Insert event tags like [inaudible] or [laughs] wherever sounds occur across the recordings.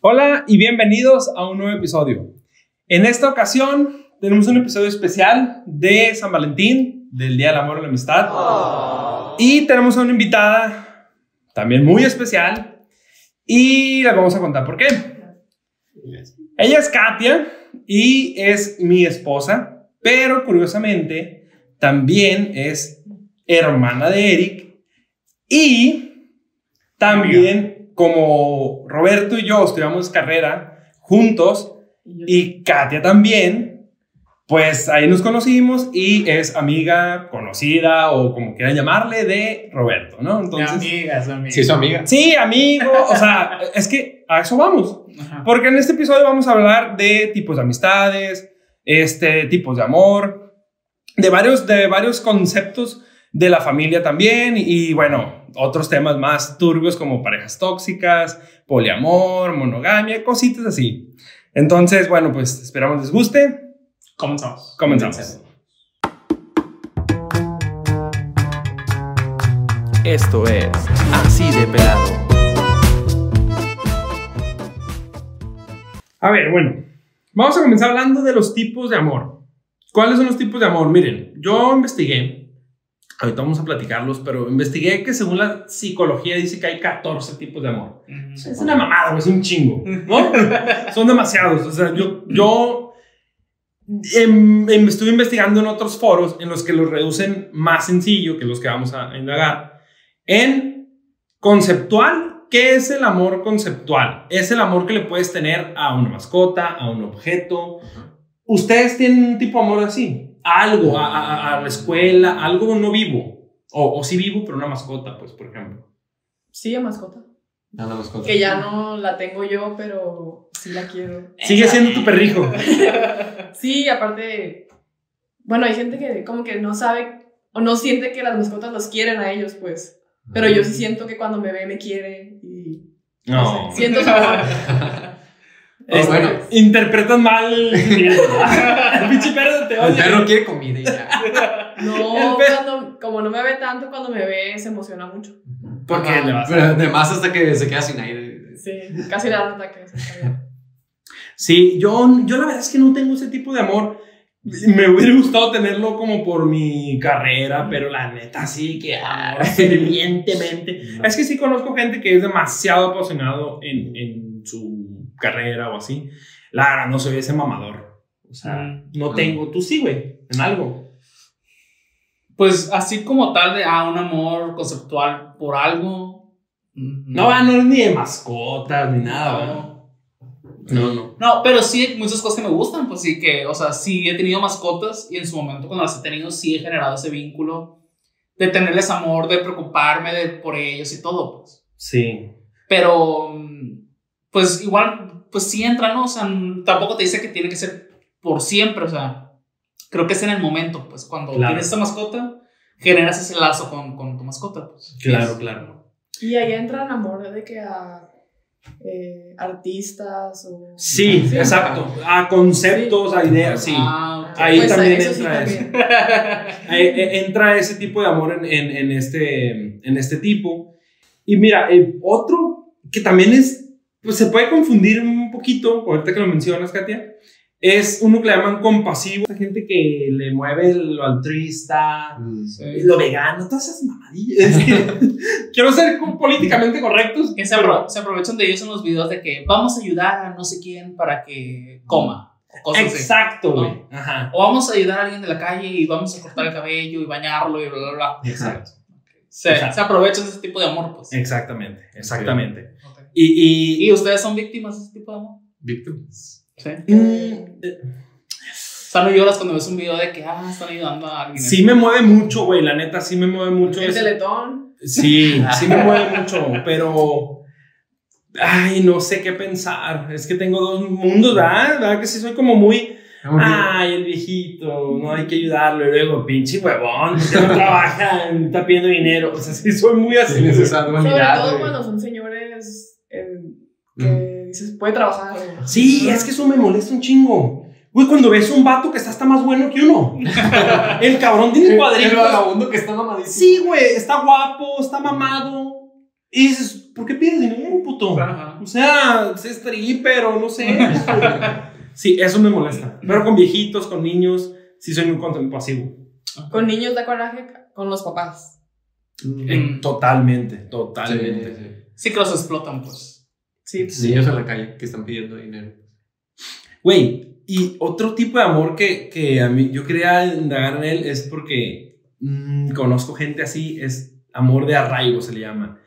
Hola y bienvenidos a un nuevo episodio. En esta ocasión tenemos un episodio especial de San Valentín, del Día del Amor y la Amistad. Y tenemos a una invitada también muy especial y les vamos a contar por qué. Ella es Katia y es mi esposa, pero curiosamente también es hermana de Eric y también como Roberto y yo estudiamos carrera juntos y Katia también, pues ahí nos conocimos y es amiga conocida o como quieran llamarle de Roberto, ¿no? Entonces, amiga, su amiga. Sí, su amiga. Sí, amigo, o sea, es que a eso vamos. Porque en este episodio vamos a hablar de tipos de amistades, este, tipos de amor, de varios, de varios conceptos de la familia también y bueno, otros temas más turbios como parejas tóxicas, poliamor, monogamia, cositas así. Entonces, bueno, pues esperamos les guste. Comenzamos. Comenzamos. Esto es Así de Pelado. A ver, bueno, vamos a comenzar hablando de los tipos de amor. ¿Cuáles son los tipos de amor? Miren, yo investigué, ahorita vamos a platicarlos, pero investigué que según la psicología dice que hay 14 tipos de amor. Es una mamada, es un chingo, ¿no? [laughs] son demasiados. O sea, yo, yo em, em, estuve investigando en otros foros en los que los reducen más sencillo que los que vamos a indagar. En conceptual ¿Qué es el amor conceptual? Es el amor que le puedes tener a una mascota, a un objeto. ¿Ustedes tienen un tipo de amor así? Algo, a, la escuela, algo no vivo. O, o, sí vivo, pero una mascota, pues, por ejemplo. Sí, a mascota. A la mascota. Que ya no la tengo yo, pero sí la quiero. Sigue siendo tu perrijo. [laughs] sí, aparte, bueno, hay gente que como que no sabe o no siente que las mascotas los quieren a ellos, pues. Pero yo sí siento que cuando me ve me quiere y... No. siento su amor. [laughs] Es, bueno, interpretan mal el [laughs] pinche perro te odia. El perro quiere comida y ya. [laughs] No, cuando, como no me ve tanto, cuando me ve se emociona mucho. Porque Pero además hasta que se queda sin aire. Sí, casi le da un ataque. Sí, yo, yo la verdad es que no tengo ese tipo de amor. Me hubiera gustado tenerlo como por mi carrera, pero la neta sí que fervientemente. Es que sí conozco gente que es demasiado apasionado en, en su carrera o así. La no soy ese mamador. O sea, no tengo. Tú sí, güey, en algo. Pues así como tal de ah, un amor conceptual por algo. No, no, no es ni de mascotas ni nada, ¿no? No, no. No, pero sí hay muchas cosas que me gustan, pues sí que, o sea, sí he tenido mascotas y en su momento cuando las he tenido sí he generado ese vínculo de tenerles amor, de preocuparme de, por ellos y todo, pues. Sí. Pero, pues igual, pues sí entra, ¿no? O sea, tampoco te dice que tiene que ser por siempre, o sea, creo que es en el momento, pues cuando tienes esa mascota, generas ese lazo con, con tu mascota, pues. Claro, claro. Y ahí entra el amor de que a eh, artistas o... Sí, exacto, a conceptos, a ideas, sí. Ah, ahí pues también entra eso. [laughs] Eh, entra ese tipo de amor en, en, este, en este tipo. Y mira, otro que también es, pues se puede confundir un poquito, ahorita que lo mencionas, Katia, es uno que le llaman compasivo. La gente que le mueve lo altruista, mm, lo vegano, todas esas mamadillas. [laughs] [laughs] quiero ser políticamente correctos. Que se, aprovechan de ellos en los videos de que vamos a ayudar a no sé quién para que coma. Exacto, güey. O vamos a ayudar a alguien de la calle y vamos a cortar el cabello y bañarlo y bla, bla, bla. Exacto. Se, se, aprovechan de ese tipo de amor, pues. Exactamente, exactamente. Y, y, ¿Y ustedes son víctimas de ese tipo de amor? Víctimas. Sí. Mm, o sea, no lloras cuando ves un video de que, ah, están ayudando a alguien. Sí me mueve mucho, güey, la neta, sí me mueve mucho. El teletón. Sí, [laughs] sí me mueve mucho, pero... Ay, no sé qué pensar. Es que tengo dos mundos, ¿verdad? ¿verdad? Que sí soy como muy... Ay, el viejito, no hay que ayudarlo. Y luego, pinche huevón, que no trabaja, [laughs] está pidiendo dinero. O sea, sí, soy muy así. Sí, Sobre todo cuando son señores eh, que dices, puede trabajar. Sí, es que eso me molesta un chingo. Güey, cuando ves un vato que está hasta más bueno que uno. [laughs] el cabrón tiene cuadritos. El vagabundo que está mamadísimo. Sí, güey, está guapo, está mamado. Y dices, ¿por qué pides dinero, puto? Ajá. O sea, sé stripper o no sé. [laughs] sí, eso me molesta. Pero con viejitos, con niños, sí soy muy compasivo. Con niños da coraje con los papás. Eh, totalmente, Sí, totalmente. sí. Sí que los explotan, pues. Sí. Niños en la calle que están pidiendo dinero. Güey, y otro tipo de amor que, que a mí yo quería indagar en él es porque mm, conozco gente así, es amor de arraigo se le llama.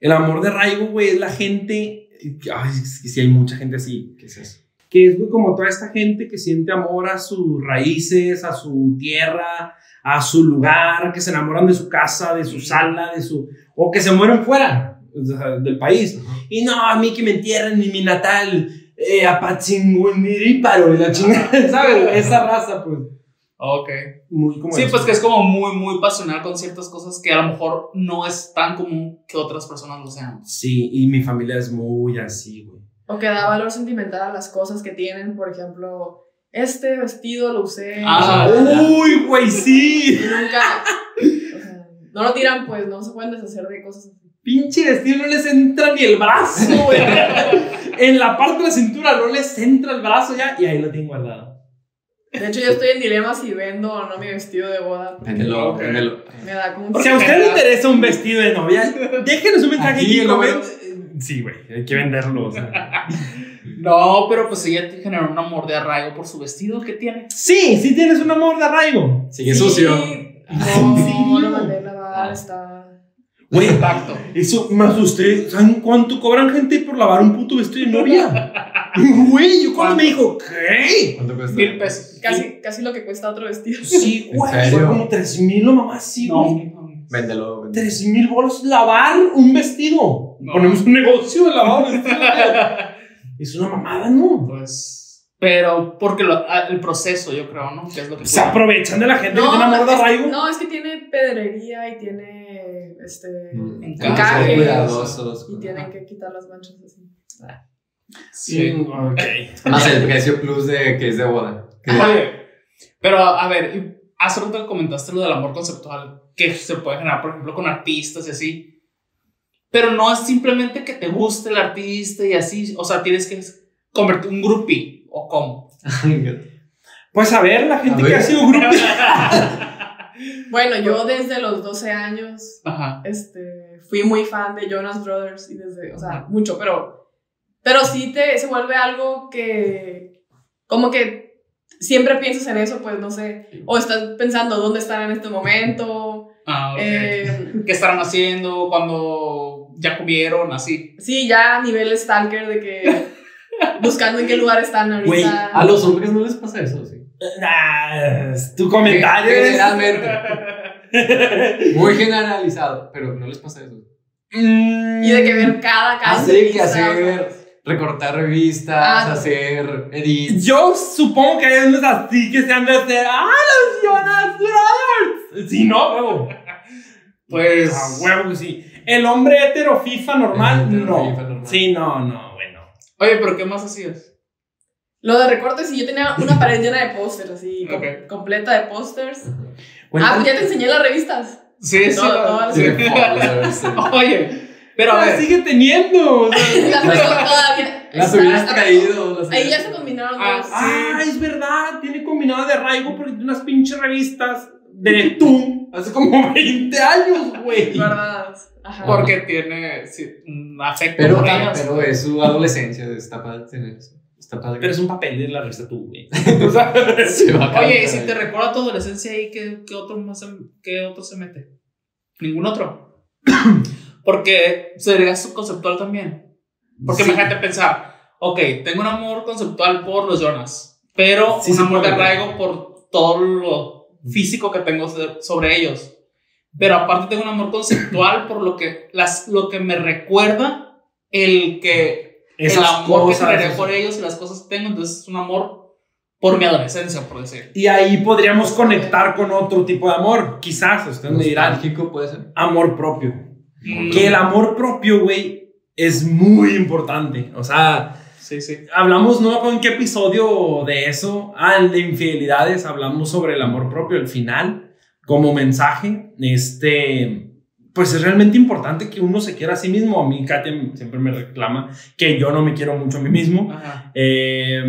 El amor de arraigo, güey, es la gente, ay, sí hay mucha gente así, ¿Qué es eso? Que es como toda esta gente que siente amor a sus raíces, a su tierra, a su lugar, que se enamoran de su casa, de su sala, de su... o que se mueren fuera del país. Y no, a mí que me entierren en mi natal, eh, Apatzinguiniríparo, y la chingada, [laughs] ¿sabes? Esa raza, pues, Ok. muy como... Sí, eso. pues que es como muy, muy pasional con ciertas cosas que a lo mejor no es tan común que otras personas lo sean. Sí, y mi familia es muy así, güey. O que da valor sentimental a las cosas que tienen. Por ejemplo, este vestido lo usé. Ah, y Uy, güey, sí. nunca. o sea, no lo tiran, pues no se pueden deshacer de cosas así. Pinche vestido no les entra ni el brazo, [laughs] güey. en la parte de la cintura no les entra el brazo ya y ahí lo tengo guardado. De hecho, yo estoy en dilema si vendo o no mi vestido de boda. Véndelo, véndelo. Me da como un. Si a usted le interesa un vestido de novia, déjenos un mensaje Aquí. Sí, güey, hay que venderlo. o sea. [laughs] No, pero pues ella te generó un amor de arraigo por su vestido que tiene. Sí, sí tienes un amor de arraigo. Sigue sucio. No, serio? lo mandé a lavar, está. Güey, Impacto. eso me asusté. ¿Saben cuánto cobran gente por lavar un puto vestido de novia? [laughs] Güey, yo cuando me dijo, ¿qué? ¿Cuánto cuesta? Mil pesos. Casi, casi lo que cuesta otro vestido. Sí, ¿En güey. serio? Fue como 3 mil, no mamá, sí, No, güey. no. Véndelo. véndelo. 3 mil bolos lavar un vestido. No. Ponemos un negocio de lavado de vestidos. [laughs] es una mamada, ¿no? Pues. Pero porque lo- ah, el proceso, yo creo, ¿no? Que es lo que Se aprovechan de la gente que tiene amor de arraigo. no, es que tiene pedrería y tiene este Mm. Encajes. cuidadosos. Y tienen que quitar las manchas así. Sí. Mm, ok. [laughs] Más el precio plus de que es de boda. Oye, pero a ver, hace rato comentaste lo del amor conceptual que se puede generar, por ejemplo, con artistas y así. Pero no es simplemente que te guste el artista y así, o sea, tienes que convertir un groupie o cómo. Pues a ver, la gente A que ver. ha sido grupo. [laughs] Bueno, yo desde los 12 años Ajá. este, fui muy fan de Jonas Brothers y desde, o sea, mucho, pero, pero sí te, se vuelve algo que, como que siempre piensas en eso, pues no sé, o estás pensando dónde están en este momento, Ah, ok. eh, ¿Qué estarán haciendo cuando ya comieron? Así. sí, ya a nivel stalker de que [laughs] buscando en qué lugar están ahorita. Güey, A los hombres no les pasa eso, sí. Nah, es tu comentario. es- Generalmente. [laughs] Muy generalizado, pero no les pasa eso. Y de que ver cada, cada Así que o sea, hacer, recortar revistas, Ah, hacer edits. Yo supongo que hay unos así que se han de hacer. ¡Ah, los Jonas Brothers! Sí, no, huevo. [laughs] Pues. A huevo que sí. El hombre hetero FIFA normal, El hetero no. FIFA normal. Sí, no, no, bueno. Oye, pero ¿qué más hacías? Lo de recortes, y yo tenía una pared llena de pósters, así, com- completa de pósters. Ah, pues ya te enseñé las revistas. Sí, sí. No, no, [laughs] sí. Oye, pero a ver. sigue teniendo. o sea. [laughs] Las tengo todavía. Las hubieras traído. las Ahí ya se combinaron Ah, dos. Ah, es verdad. Tiene combinado de arraigo porque tiene unas pinches revistas de tú hace como [laughs] 20 años, güey. ¿Verdad? Ajá. Porque tiene sí, un afecto Pero, por ellas. pero es su adolescencia, está padre tener eso. Está padre. Pero es un papel de la revista tú, güey. [laughs] O sea, a Oye, y si te recuerda tu adolescencia ahí, ¿qué, qué otro más se, qué otro se mete? Ningún otro. [clears throat] Porque sería subconceptual también. Porque Sí. imagínate pensar, ok, tengo un amor conceptual por los Jonas, pero Sí un amor de puede. arraigo por todo lo físico que tengo so- sobre ellos. Pero aparte tengo un amor conceptual por lo que, las, lo que me recuerda el que el Esas amor cosas, que generé por ellos y las cosas que tengo, entonces es un amor por mi adolescencia, por decir. Y ahí podríamos conectar con otro tipo de amor. Quizás, ustedes me dirán, puede ser. amor propio. Mm. Que el amor propio, güey, es muy importante. O sea, Sí, sí. hablamos, no con qué episodio de eso, ah, el de infidelidades, hablamos sobre el amor propio, el final, como mensaje. Este, pues es realmente importante que uno se quiera a sí mismo. A mí Katia siempre me reclama que yo no me quiero mucho a mí mismo. Eh,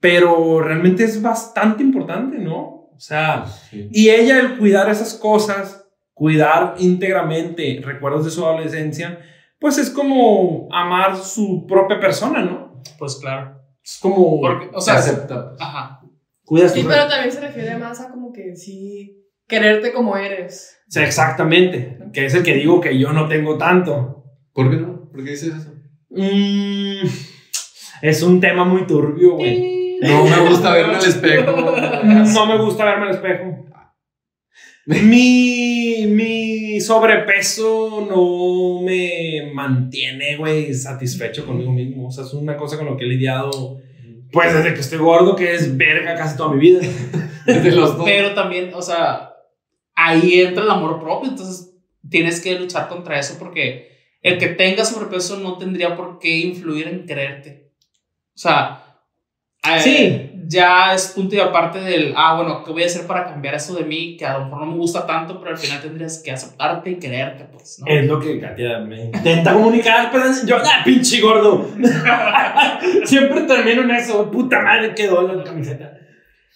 pero realmente es bastante importante, ¿no? O sea, Sí. y ella el cuidar esas cosas, cuidar íntegramente recuerdos de su adolescencia, pues es como amar su propia persona, ¿no? Pues claro. Es como Porque, o Se sea, acepta. ajá. cuidas Sí, tu pero también se refiere más a como que sí, quererte como eres. Sí, exactamente, que es el que digo que yo no tengo tanto. ¿Por qué no? ¿Por qué dices eso? Mm, es un tema muy turbio, güey. No me gusta verme al espejo. [laughs] No me gusta verme al espejo. [laughs] Mi, mi sobrepeso no me mantiene, güey, satisfecho conmigo mismo. O sea, es una cosa con lo que he lidiado, pues desde que estoy gordo, que es verga casi toda mi vida. [laughs] Desde los dos. Pero también, o sea, ahí entra el amor propio, entonces tienes que luchar contra eso porque el que tenga sobrepeso no tendría por qué influir en quererte. O sea, eh, Sí. Ya es punto y aparte del, ah, bueno, ¿qué voy a hacer para cambiar eso de mí? Que a lo mejor no me gusta tanto, pero al final tendrías que aceptarte y quererte, pues, ¿no? Es lo que Katia me intenta comunicar, pero yo, ¡ah, pinche gordo! [laughs] Siempre termino en eso, puta madre, quedó la camiseta.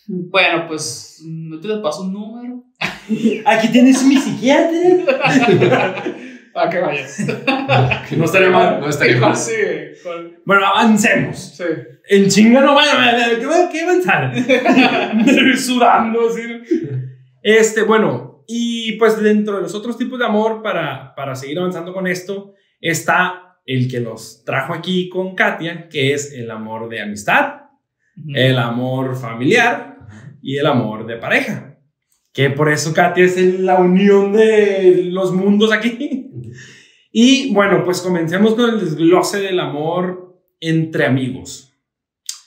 Bueno, pues, no te paso un número. [laughs] Aquí tienes mi psiquiatra. [laughs] Para que vayas. No estaría mal. No estaría mal. Sí, con- Bueno, avancemos. sí. En chinga no vaya, vaya, ¿qué va- qué avanzar? [laughs] Sudando, así. Este, bueno, y pues dentro de los otros tipos de amor, para, para seguir avanzando con esto, está el que nos trajo aquí con Katia, que es el amor de amistad, el amor familiar y el amor de pareja. Que por eso Katia es la unión de los mundos aquí. Y bueno, pues comencemos con el desglose del amor entre amigos.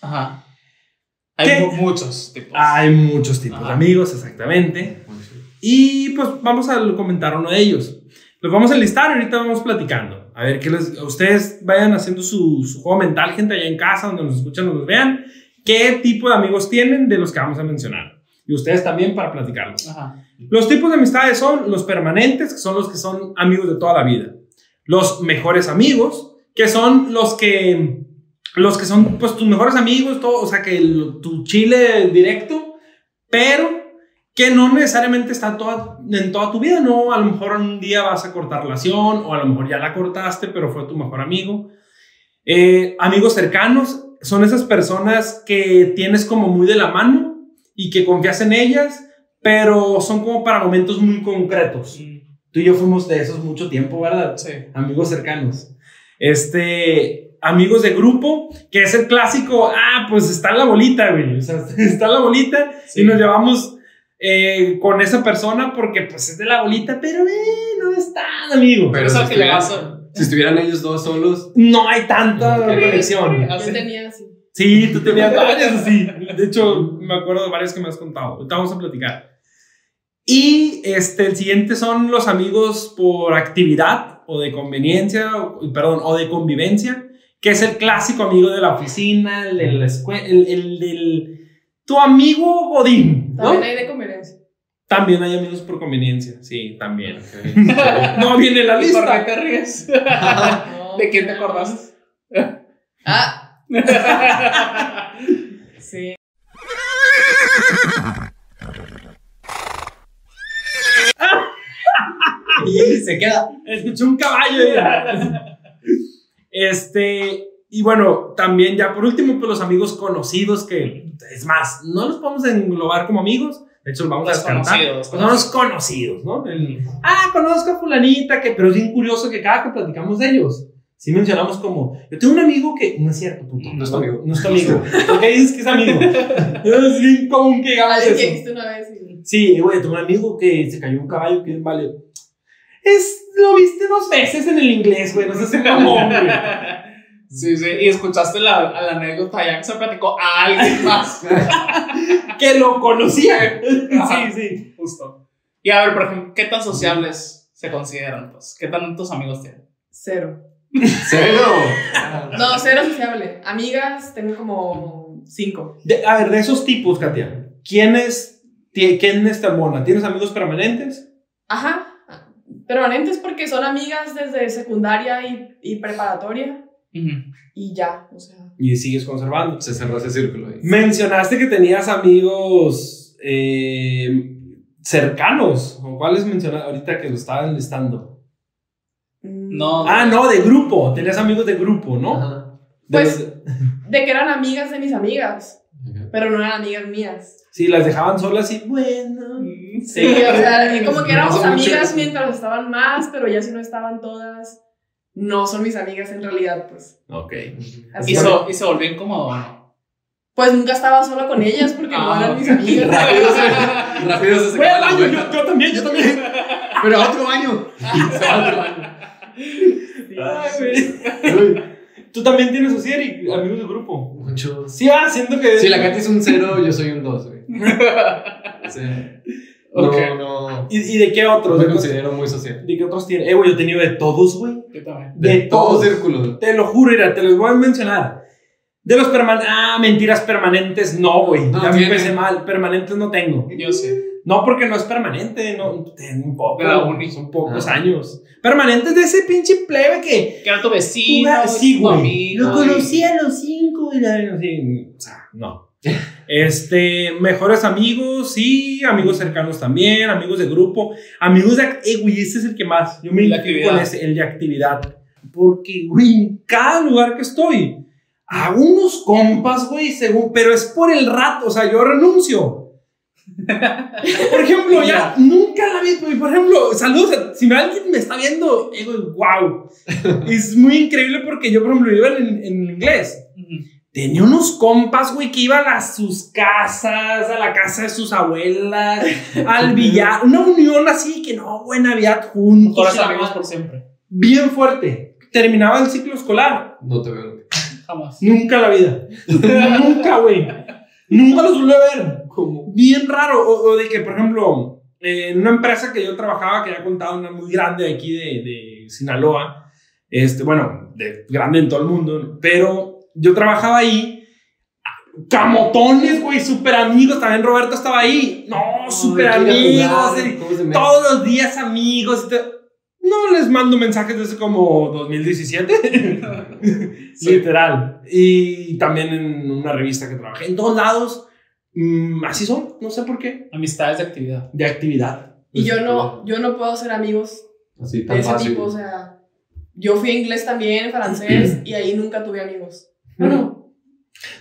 Ajá. Hay muchos tipos. Hay muchos tipos Ajá. de amigos, exactamente. Y pues vamos a comentar uno de ellos. Los vamos a enlistar y ahorita vamos platicando. A ver, que les, ustedes vayan haciendo su, su juego mental, gente allá en casa, donde nos escuchan o nos vean, qué tipo de amigos tienen de los que vamos a mencionar. Y ustedes también para platicarlos. Ajá. Los tipos de amistades son los permanentes, que son los que son amigos de toda la vida. Los mejores amigos, que son los que los que son pues tus mejores amigos, todo, o sea, que el- tu chile directo, pero que no necesariamente está toda, en toda tu vida, ¿no? A lo mejor un día vas a cortar relación o a lo mejor ya la cortaste, pero fue tu mejor amigo. Eh, amigos cercanos son esas personas que tienes como muy de la mano y que confías en ellas, pero son como para momentos muy concretos. Tú y yo fuimos de esos mucho tiempo, ¿verdad? Sí. Amigos cercanos. Este, amigos de grupo, que es el clásico, ah, pues está la bolita, güey. O sea, [laughs] está la bolita Sí. y nos llevamos eh, con esa persona porque pues es de la bolita, pero eh, no es tan amigo. Pero O sea, si, que le estuvieran, si estuvieran ellos dos solos, no hay tanta conexión. Ah, Yo sí. tenía así. Sí, tú tenías varias así. De hecho, me acuerdo de varias que me has contado. Ahorita vamos a platicar. Y este, el siguiente son los amigos por actividad o de conveniencia, o- perdón, o de convivencia, que es el clásico amigo de la oficina, el de la escuela, el, el del... Tu amigo Godín, ¿no? También hay de conveniencia. También hay amigos por conveniencia, sí, también. [laughs] No viene en la ¿Y por qué lista. te ríes? [laughs] No, ¿De quién te acordaste? Ah, [laughs] sí. y se queda. Escuché un caballo. ya. Este, y bueno, también ya por último, pues los amigos conocidos, que es más, no los podemos englobar como amigos, de hecho los vamos a descartar. Desconocidos, Pues son los conocidos, ¿no? El, ah, conozco a fulanita, que, pero es bien curioso que cada que platicamos de ellos, sí mencionamos como, yo tengo un amigo que, no es cierto, puto. No es tu amigo. No es tu amigo. ¿Por qué dices que es amigo? es bien común que digamos que eso. viste una vez. Sí, güey, tengo un amigo que se cayó un caballo que vale. Es, lo viste dos veces en el inglés, güey, no seas un mamón, güey. Sí, sí. Y escuchaste la, la anécdota ya que se platicó a alguien más. [laughs] Que lo conocía. Ajá. Sí, sí. Justo. Y a ver, por ejemplo, ¿qué tan sociables se consideran? Pues? ¿Qué tantos amigos tienen? Cero. ¿Cero? No, cero sociable. Amigas, tengo como cinco. De- a ver, de esos tipos, Katia, ¿quiénes, ti- quiénes te abona? ¿Tienes amigos permanentes? Ajá. Permanentes porque son amigas desde secundaria y, y preparatoria Ujú. y ya, o sea. Y sigues conservando. Se cerró ese círculo ahí. Mencionaste que tenías amigos eh, cercanos. ¿O cuáles mencionaste ahorita que lo estaban listando? mm, No. Ah, no, de grupo. Tenías amigos de grupo, ¿no? Ajá. De Pues- los- De que eran amigas de mis amigas, pero no eran amigas mías. sí, las dejaban solas y bueno. Sí, o sea, [laughs] como que éramos amigas mientras estaban más, pero ya si no estaban todas, no son mis amigas en realidad, pues. Ok. Así Y, so- y se volvió incómodo, ¿no? Pues nunca estaba sola con ellas porque no Ah, eran mis amigas. Rápido se, [laughs] rápido se la baño, yo, yo también, yo también. Pero a otro baño. Se [laughs] va a otro baño. Ay, güey. Tú también tienes así, Eric, amigos de grupo. Muchos. Sí, va, siento que. Si la Katy es un cero, yo soy un dos, güey. O sea, no, no. ¿Y, y de qué No otros? me ¿De, qué- considero muy social. de qué otros tienes? Eh, güey, yo he tenido de todos, güey. Yo también. De, De todo todos. círculo. Te lo juro, mira, te los voy a mencionar. De los permanentes. Ah, mentiras permanentes, no, güey. No ya me tiene. empecé mal. Permanentes no tengo. Yo sé. No, porque no es permanente, no. Un poco. De la uni. Son pocos Ah. años. Permanentes de ese pinche plebe que. Que era tu vecino, sí, tu güey. amigo. Lo conocí a los cinco y la. sí, o sea, no. [laughs] Este, mejores amigos, sí, amigos cercanos también, amigos de grupo, amigos de. Eh, güey, este es el que más. Yo me identifico con actividad. ese, el de actividad. Porque, güey, en cada lugar que estoy, hago unos compas, güey, según. Pero es por el rato, o sea, yo renuncio. [laughs] Por ejemplo, ya nunca la vi. güey, Por ejemplo, saludos. si me- alguien me está viendo, eh, güey, wow. [laughs] Es muy increíble porque yo, por ejemplo, iba en, en inglés. Ujú. Tenía unos compas, güey, que iban a sus casas, a la casa de sus abuelas, [laughs] al billar. Una unión así que no, güey, Navidad juntos. La amigos por siempre. Bien fuerte. Terminaba el ciclo escolar. No te veo. Jamás. Nunca en la vida. Nunca, güey. Nunca los volví a ver. ¿Cómo? Bien raro. O, o de que, por ejemplo, eh, en una empresa que yo trabajaba, que ya contado una muy grande de aquí de, de Sinaloa, este, bueno, de grande en todo el mundo, pero yo trabajaba ahí. Camotones, güey, súper amigos. También Roberto estaba ahí. No, súper amigos. todos los días amigos. No les mando mensajes desde como 2017. [laughs] Literal. Y también en una revista que trabajé. En todos lados. mm, así son. No sé por qué. Amistades de actividad. De actividad. Y yo no, yo no puedo ser amigos Así de tan ese fácil. tipo, o sea, yo fui a inglés también, francés, [clears throat] y ahí nunca tuve amigos. Bueno,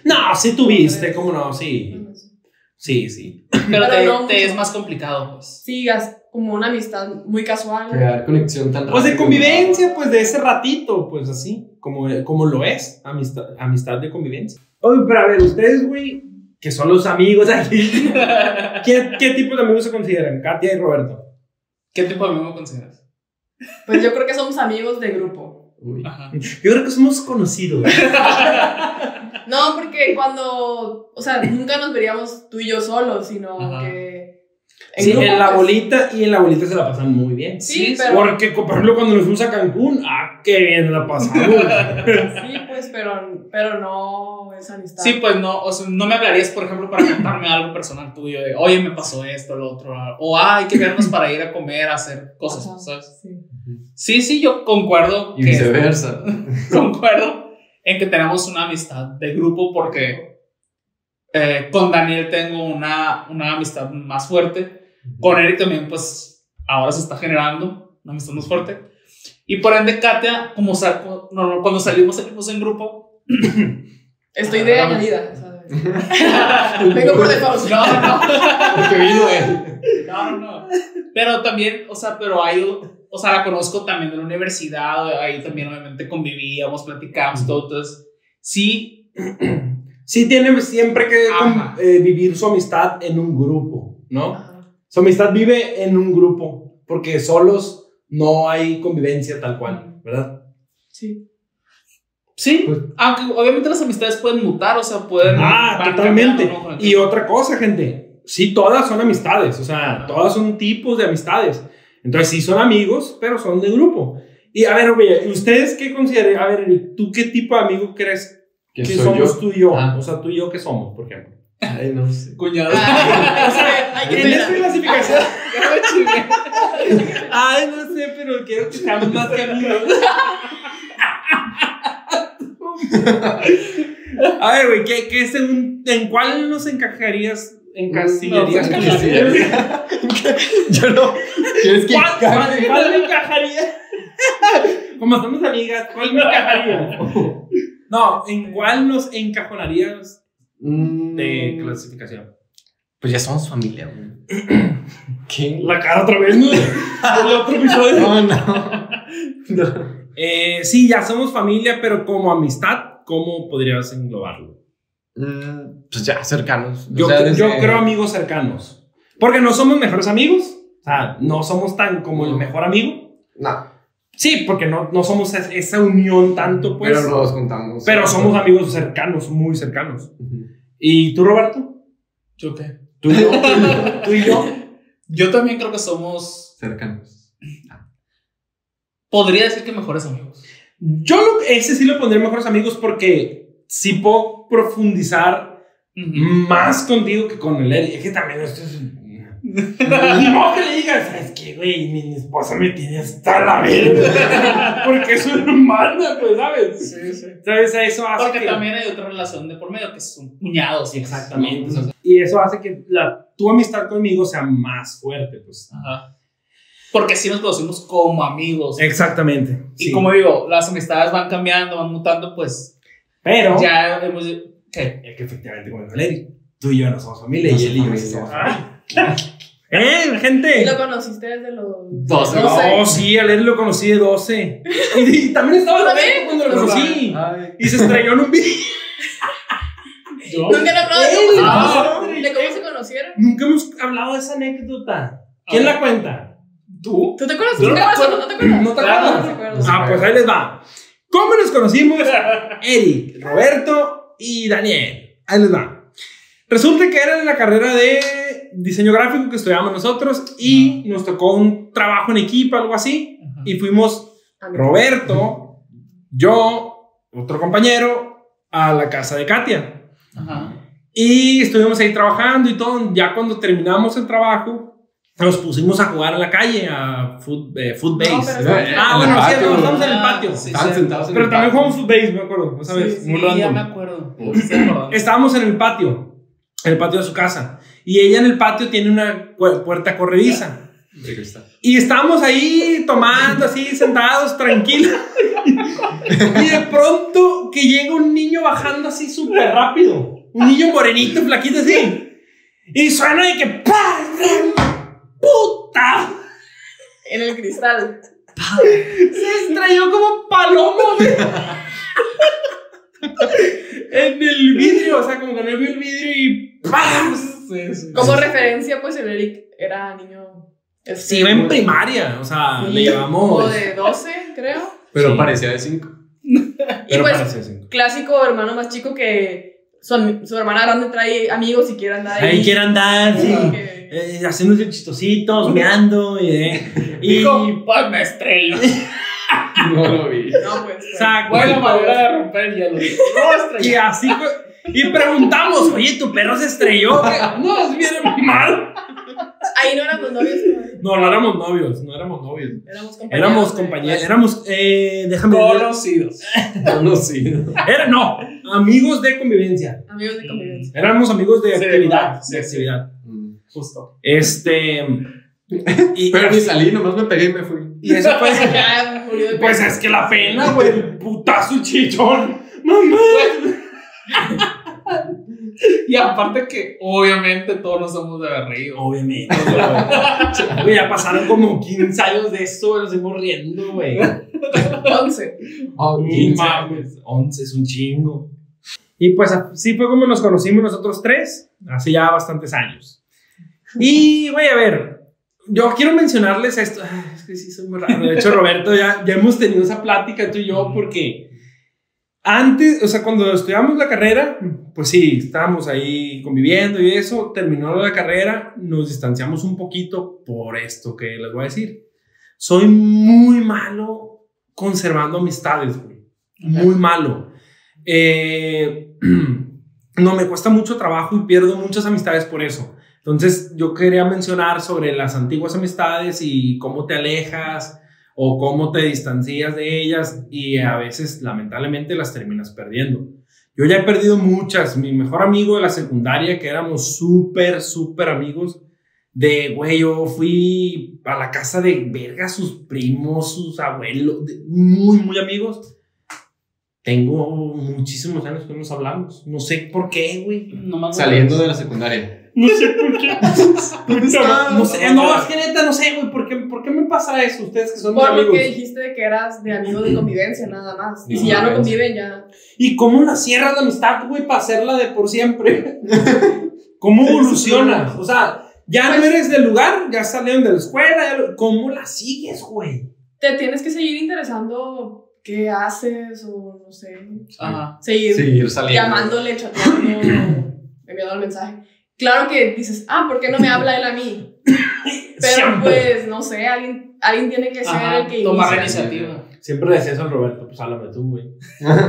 No, sí tuviste. ¿Cómo no? Sí. Sí, sí. Pero, Pero te, no es más complicado, pues. sigas como una amistad muy casual. Crear conexión tan Pues de convivencia, pues de ese ratito, pues así, como, como lo es, amistad, amistad de convivencia. Oye, pero a ver, ustedes, güey, que son los amigos aquí, [laughs] ¿qué, qué tipo de amigos se consideran? Katia y Roberto. ¿Qué tipo de amigo consideras? Pues yo creo que somos amigos de grupo. Uy. Ajá. Yo creo que somos conocidos. [laughs] No, porque cuando, o sea, nunca nos veríamos tú y yo solos, sino Ajá. que... Sí, en la pues, bolita y en la bolita se la pasan muy bien. Sí, Sí, pero... Porque, por ejemplo, cuando nos fuimos a Cancún, ah, qué bien la pasamos. [laughs] Sí, pues, pero, pero no es amistad. Sí, pues no, o sea, no me hablarías, por ejemplo, para contarme algo personal tuyo de, oye, me pasó esto, lo otro, o ah, hay que vernos para ir a comer, a hacer cosas, Ajá, ¿sabes? sí. Sí, sí, yo concuerdo Y que, viceversa. [laughs] concuerdo en que tenemos una amistad de grupo porque eh, con Daniel tengo una, una amistad más fuerte, con Eric también, pues ahora se está generando una amistad más fuerte, y por ende, Katia, como sal- no, cuando salimos, salimos en grupo, [coughs] Estoy de Ah. añadida. [laughs] Vengo por default. no, no, Porque vino él. No, no, no. Pero también, o sea, pero hay, o sea, la conozco también de la universidad, ahí también obviamente convivíamos, platicábamos, todo, entonces, sí, [clears throat] Sí, tiene siempre que eh, vivir su amistad en un grupo, ¿no? Ajá. Su amistad vive en un grupo, porque solos no hay convivencia tal cual, ¿verdad? Sí. sí, Pues- aunque obviamente las amistades pueden mutar, o sea, pueden... Ah, totalmente. ¿no? Y otra cosa, gente, sí, todas son amistades, o sea, todas son tipos de amistades. Entonces, sí son amigos, pero son de grupo. Y a ver, güey, ¿ustedes qué consideran? A ver, ¿tú qué tipo de amigo crees ¿Quién que somos yo? tú y yo? Ah. O sea, tú y yo, ¿qué somos, por ejemplo? Ay, no sé. Cuñado. Ah, sí, hay que En clasificación. Ya me chingué. Ay, no sé, pero quiero que seamos más que amigos. A ver, güey, ¿qué, qué según, ¿en cuál nos encajarías? ¿Encasillarías? No, pues, Yo [laughs] no. ¿Quieres que ¿Cuál, cuál, cuál me encajaría? Como somos amigas, ¿cuál me encajaría? [laughs] No, ¿en cuál nos encajonarías Mm, de clasificación? Pues ya somos familia, güey. [clears throat] ¿Qué? La cara otra vez, ¿no? El otro episodio. No, no. No. Eh, sí, ya somos familia, pero como amistad, ¿cómo podrías englobarlo? Mm, Pues ya, cercanos. O Yo, sea, desde- yo creo amigos cercanos. Porque no somos mejores amigos. O sea, no somos tan como el mejor amigo. No, Sí, porque no, no somos es- esa unión tanto, pues. pero nos juntamos. pero somos amigos cercanos, muy cercanos. Ujú. ¿Y tú, Roberto? ¿Yo qué? ¿Tú y yo? [laughs] ¿Tú y yo? Yo también creo que somos. Cercanos. Podría decir que mejores amigos. Yo lo- ese sí lo pondré mejores amigos porque sí puedo profundizar Ujú. más contigo que con el Eric. Es que también esto es. [laughs] Ni modo que le digas, ¿sabes qué, güey? Mi esposa me tiene hasta la verga. [laughs] Porque es una hermana, pues, ¿sabes? Sí, sí. ¿Sabes? Eso hace Porque que. también hay otra relación de por medio que son cuñados. y Exactamente. ¿no? Y eso hace que la, tu amistad conmigo sea más fuerte, pues. Ajá. Porque sí nos conocimos como amigos. Exactamente. Y sí. como digo, las amistades van cambiando, van mutando, pues Pero. ya hemos. ¿Qué? Es que efectivamente, como Eric, tú y yo no somos familia No y él y yo somos sí somos familia. ¡Eh, gente! ¿Y lo conociste desde los Doce. No, sí, al Eric lo conocí de 12. Y, y también estaba. Roberto cuando lo conocí. Ay. Y se estrelló en un video. [laughs] Yo. Nunca hablado de Él, cómo, se ah. conocieron. de cómo se conocieron. Nunca hemos hablado de esa anécdota. ¿Quién A la cuenta? ¿Tú? ¿Tú te acuerdas? ¿Tú no te acuerdas? acuerdo. ¿No te acuerdas? No te acuerdas. Ah, pues ahí les va. ¿Cómo nos conocimos? [laughs] Eric, Roberto y Daniel. Ahí les va. Resulta que era en la carrera de diseño gráfico que estudiábamos nosotros y nos tocó un trabajo en equipo, algo así. Y fuimos Roberto, yo, otro compañero, a la casa de Katia. Ajá. Y estuvimos ahí trabajando y todo. Ya cuando terminamos el trabajo, nos pusimos a jugar en la calle, a foot, eh, footbase. No, ah, en el bueno, sí, patio. estamos en el patio. Ah, sí, Estaban sí. sentados en Pero el también patio. jugamos footbase, me acuerdo, ¿sabes? Sí, Muy sí, ya me acuerdo. Me acuerdo. [clears throat] Estábamos en el patio, en el patio de su casa. Y ella en el patio tiene una pu- puerta corrediza. De cristal. Y estábamos ahí tomando, así, sentados, tranquilos. y de pronto que llega un niño bajando así súper rápido. Un niño morenito, flaquito así. Y suena de que ¡pah! ¡Puta! En el cristal. Se estrelló como paloma, güey. en el vidrio, o sea, como que no vio el vidrio y ¡pah! Sí, sí. Como referencia, pues el Eric era niño. este, Sí, iba en primaria, o sea, sí, le llevamos. Como de 12, creo. Pero Sí. parecía de 5. [laughs] Y Pero pues, clásico hermano más chico que su, su hermana grande trae amigos y quiere andar ahí. Ahí quiere andar, sí. Sí, que- Eh, haciéndose chistositos, meando y, eh, y Dijo, pues me estrellé. [laughs] No lo vi. No, pues. pero- Exacto. Buena manera de romper el hielo. [laughs] No, y así. Y preguntamos, oye, ¿tu perro se estrelló? [laughs] No, es bien mal. Ahí no éramos novios, ¿no? No, no éramos novios, no éramos novios. éramos compañeros. Éramos compañeros, éramos, eh, déjame ver. Conocidos. [laughs] Conocido. Era, no, amigos de convivencia. Amigos de convivencia. Éramos amigos de Sí, actividad. sí, de sí. actividad. Mm. Justo. Este. [laughs] Y, Pero ni salí, nomás me pegué y me fui. y eso fue. Pues es que la pena, güey. Putazo y chichón. Mamá. Y aparte que obviamente todos nos somos de haber reído. Obviamente, güey. [laughs] Ya pasaron como 15 años de esto, nos seguimos riendo, güey. 11. Oh, No 15. mames, 11 es un chingo. Y pues así fue como nos conocimos nosotros tres, hace ya bastantes años. Y, güey, a ver, yo quiero mencionarles esto. Ay, es que sí, soy muy raro. De hecho, Roberto, ya, ya hemos tenido esa plática tú y yo, porque antes, o sea, cuando estudiamos la carrera, pues sí, estábamos ahí conviviendo y eso, terminó la carrera, nos distanciamos un poquito por esto que les voy a decir. Soy muy malo conservando amistades, güey. Muy malo. Eh, [clears throat] no, me cuesta mucho trabajo y pierdo muchas amistades por eso. Entonces, yo quería mencionar sobre las antiguas amistades y cómo te alejas o cómo te distancias de ellas y a veces, lamentablemente, las terminas perdiendo. Yo ya he perdido muchas. Mi mejor amigo de la secundaria, que éramos súper, súper amigos, de, güey, yo fui a la casa de verga, sus primos, sus abuelos, muy, muy amigos. Tengo muchísimos años que no nos hablamos. No sé por qué, güey. Saliendo de la secundaria. No sé por qué. [laughs] no, sé, no, es que neta, no sé, güey. ¿por qué, ¿Por qué me pasa eso? Ustedes que son mis Por lo amigos. que dijiste que eras de amigo de convivencia, nada más. Y si ya no conviven, ya. ¿Y cómo la cierras la amistad, güey, para hacerla de por siempre? [laughs] ¿Cómo evoluciona? O sea, ya no eres del lugar, ya salieron de la escuela. ya lo- ¿Cómo la sigues, güey? Te tienes que seguir interesando qué haces o no sé. Ajá. Seguir Seguir saliendo. llamándole, chateando, [clears throat] enviando el mensaje. Claro que dices, ah, ¿por qué no me habla él a mí? [laughs] Pero Siempre. pues, no sé, alguien, alguien tiene que ser Ajá, el que tomar la iniciativa. Siempre le decías al Roberto, pues háblame tú, güey.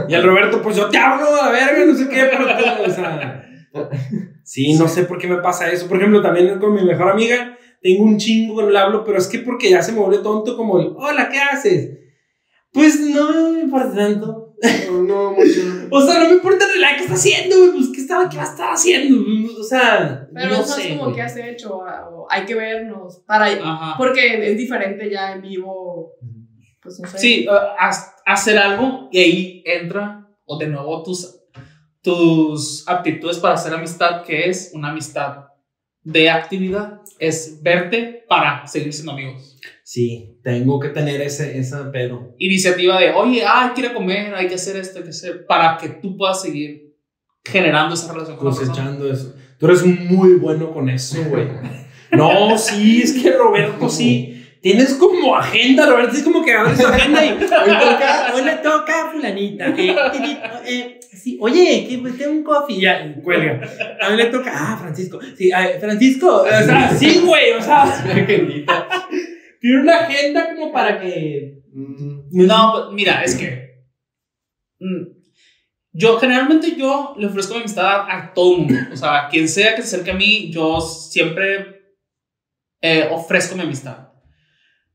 Y al Roberto, pues yo te hablo, a verga, no sé qué, pero tú, o sea. Sí, no sé por qué me pasa eso. Por ejemplo, también con mi mejor amiga, tengo un chingo que no le hablo, pero es que porque ya se me volvió tonto, como el, hola, ¿qué haces? Pues no me importa tanto. No, mucho. [laughs] O sea, no me importa en realidad qué está haciendo, güey. Pues qué, estaba, qué va a estar haciendo. O sea, Pero no no sé. como güey. qué has hecho o, o hay que vernos para Ajá. porque es diferente ya en vivo, pues no sé. Sí, uh, haz- hacer algo y ahí entra, o de nuevo, tus, tus aptitudes para hacer amistad, que es una amistad de actividad. Es verte para seguir siendo amigos. Sí, tengo que tener ese, ese pedo. Iniciativa de, oye, ah, a comer, hay que hacer esto, hay que hacer, para que tú puedas seguir generando esa relación con cosechando eso. Tú eres muy bueno con eso, güey. [laughs] No, sí, es que Roberto sí. Tienes como agenda, Roberto, es como que abres tu agenda y hoy toca, hoy le toca a fulanita. eh, eh, eh, sí, oye, que pues, tengo un coffee, ya, cuelga. A mí le toca, ah, Francisco. Sí, ay, Francisco, o sea, sí, güey, o sea, [laughs] tiene una agenda como para que. No, pues, mira, es que mm, yo generalmente yo le ofrezco mi amistad a, todo el mundo. O sea, quien sea que se acerque a mí, yo siempre eh, ofrezco mi amistad.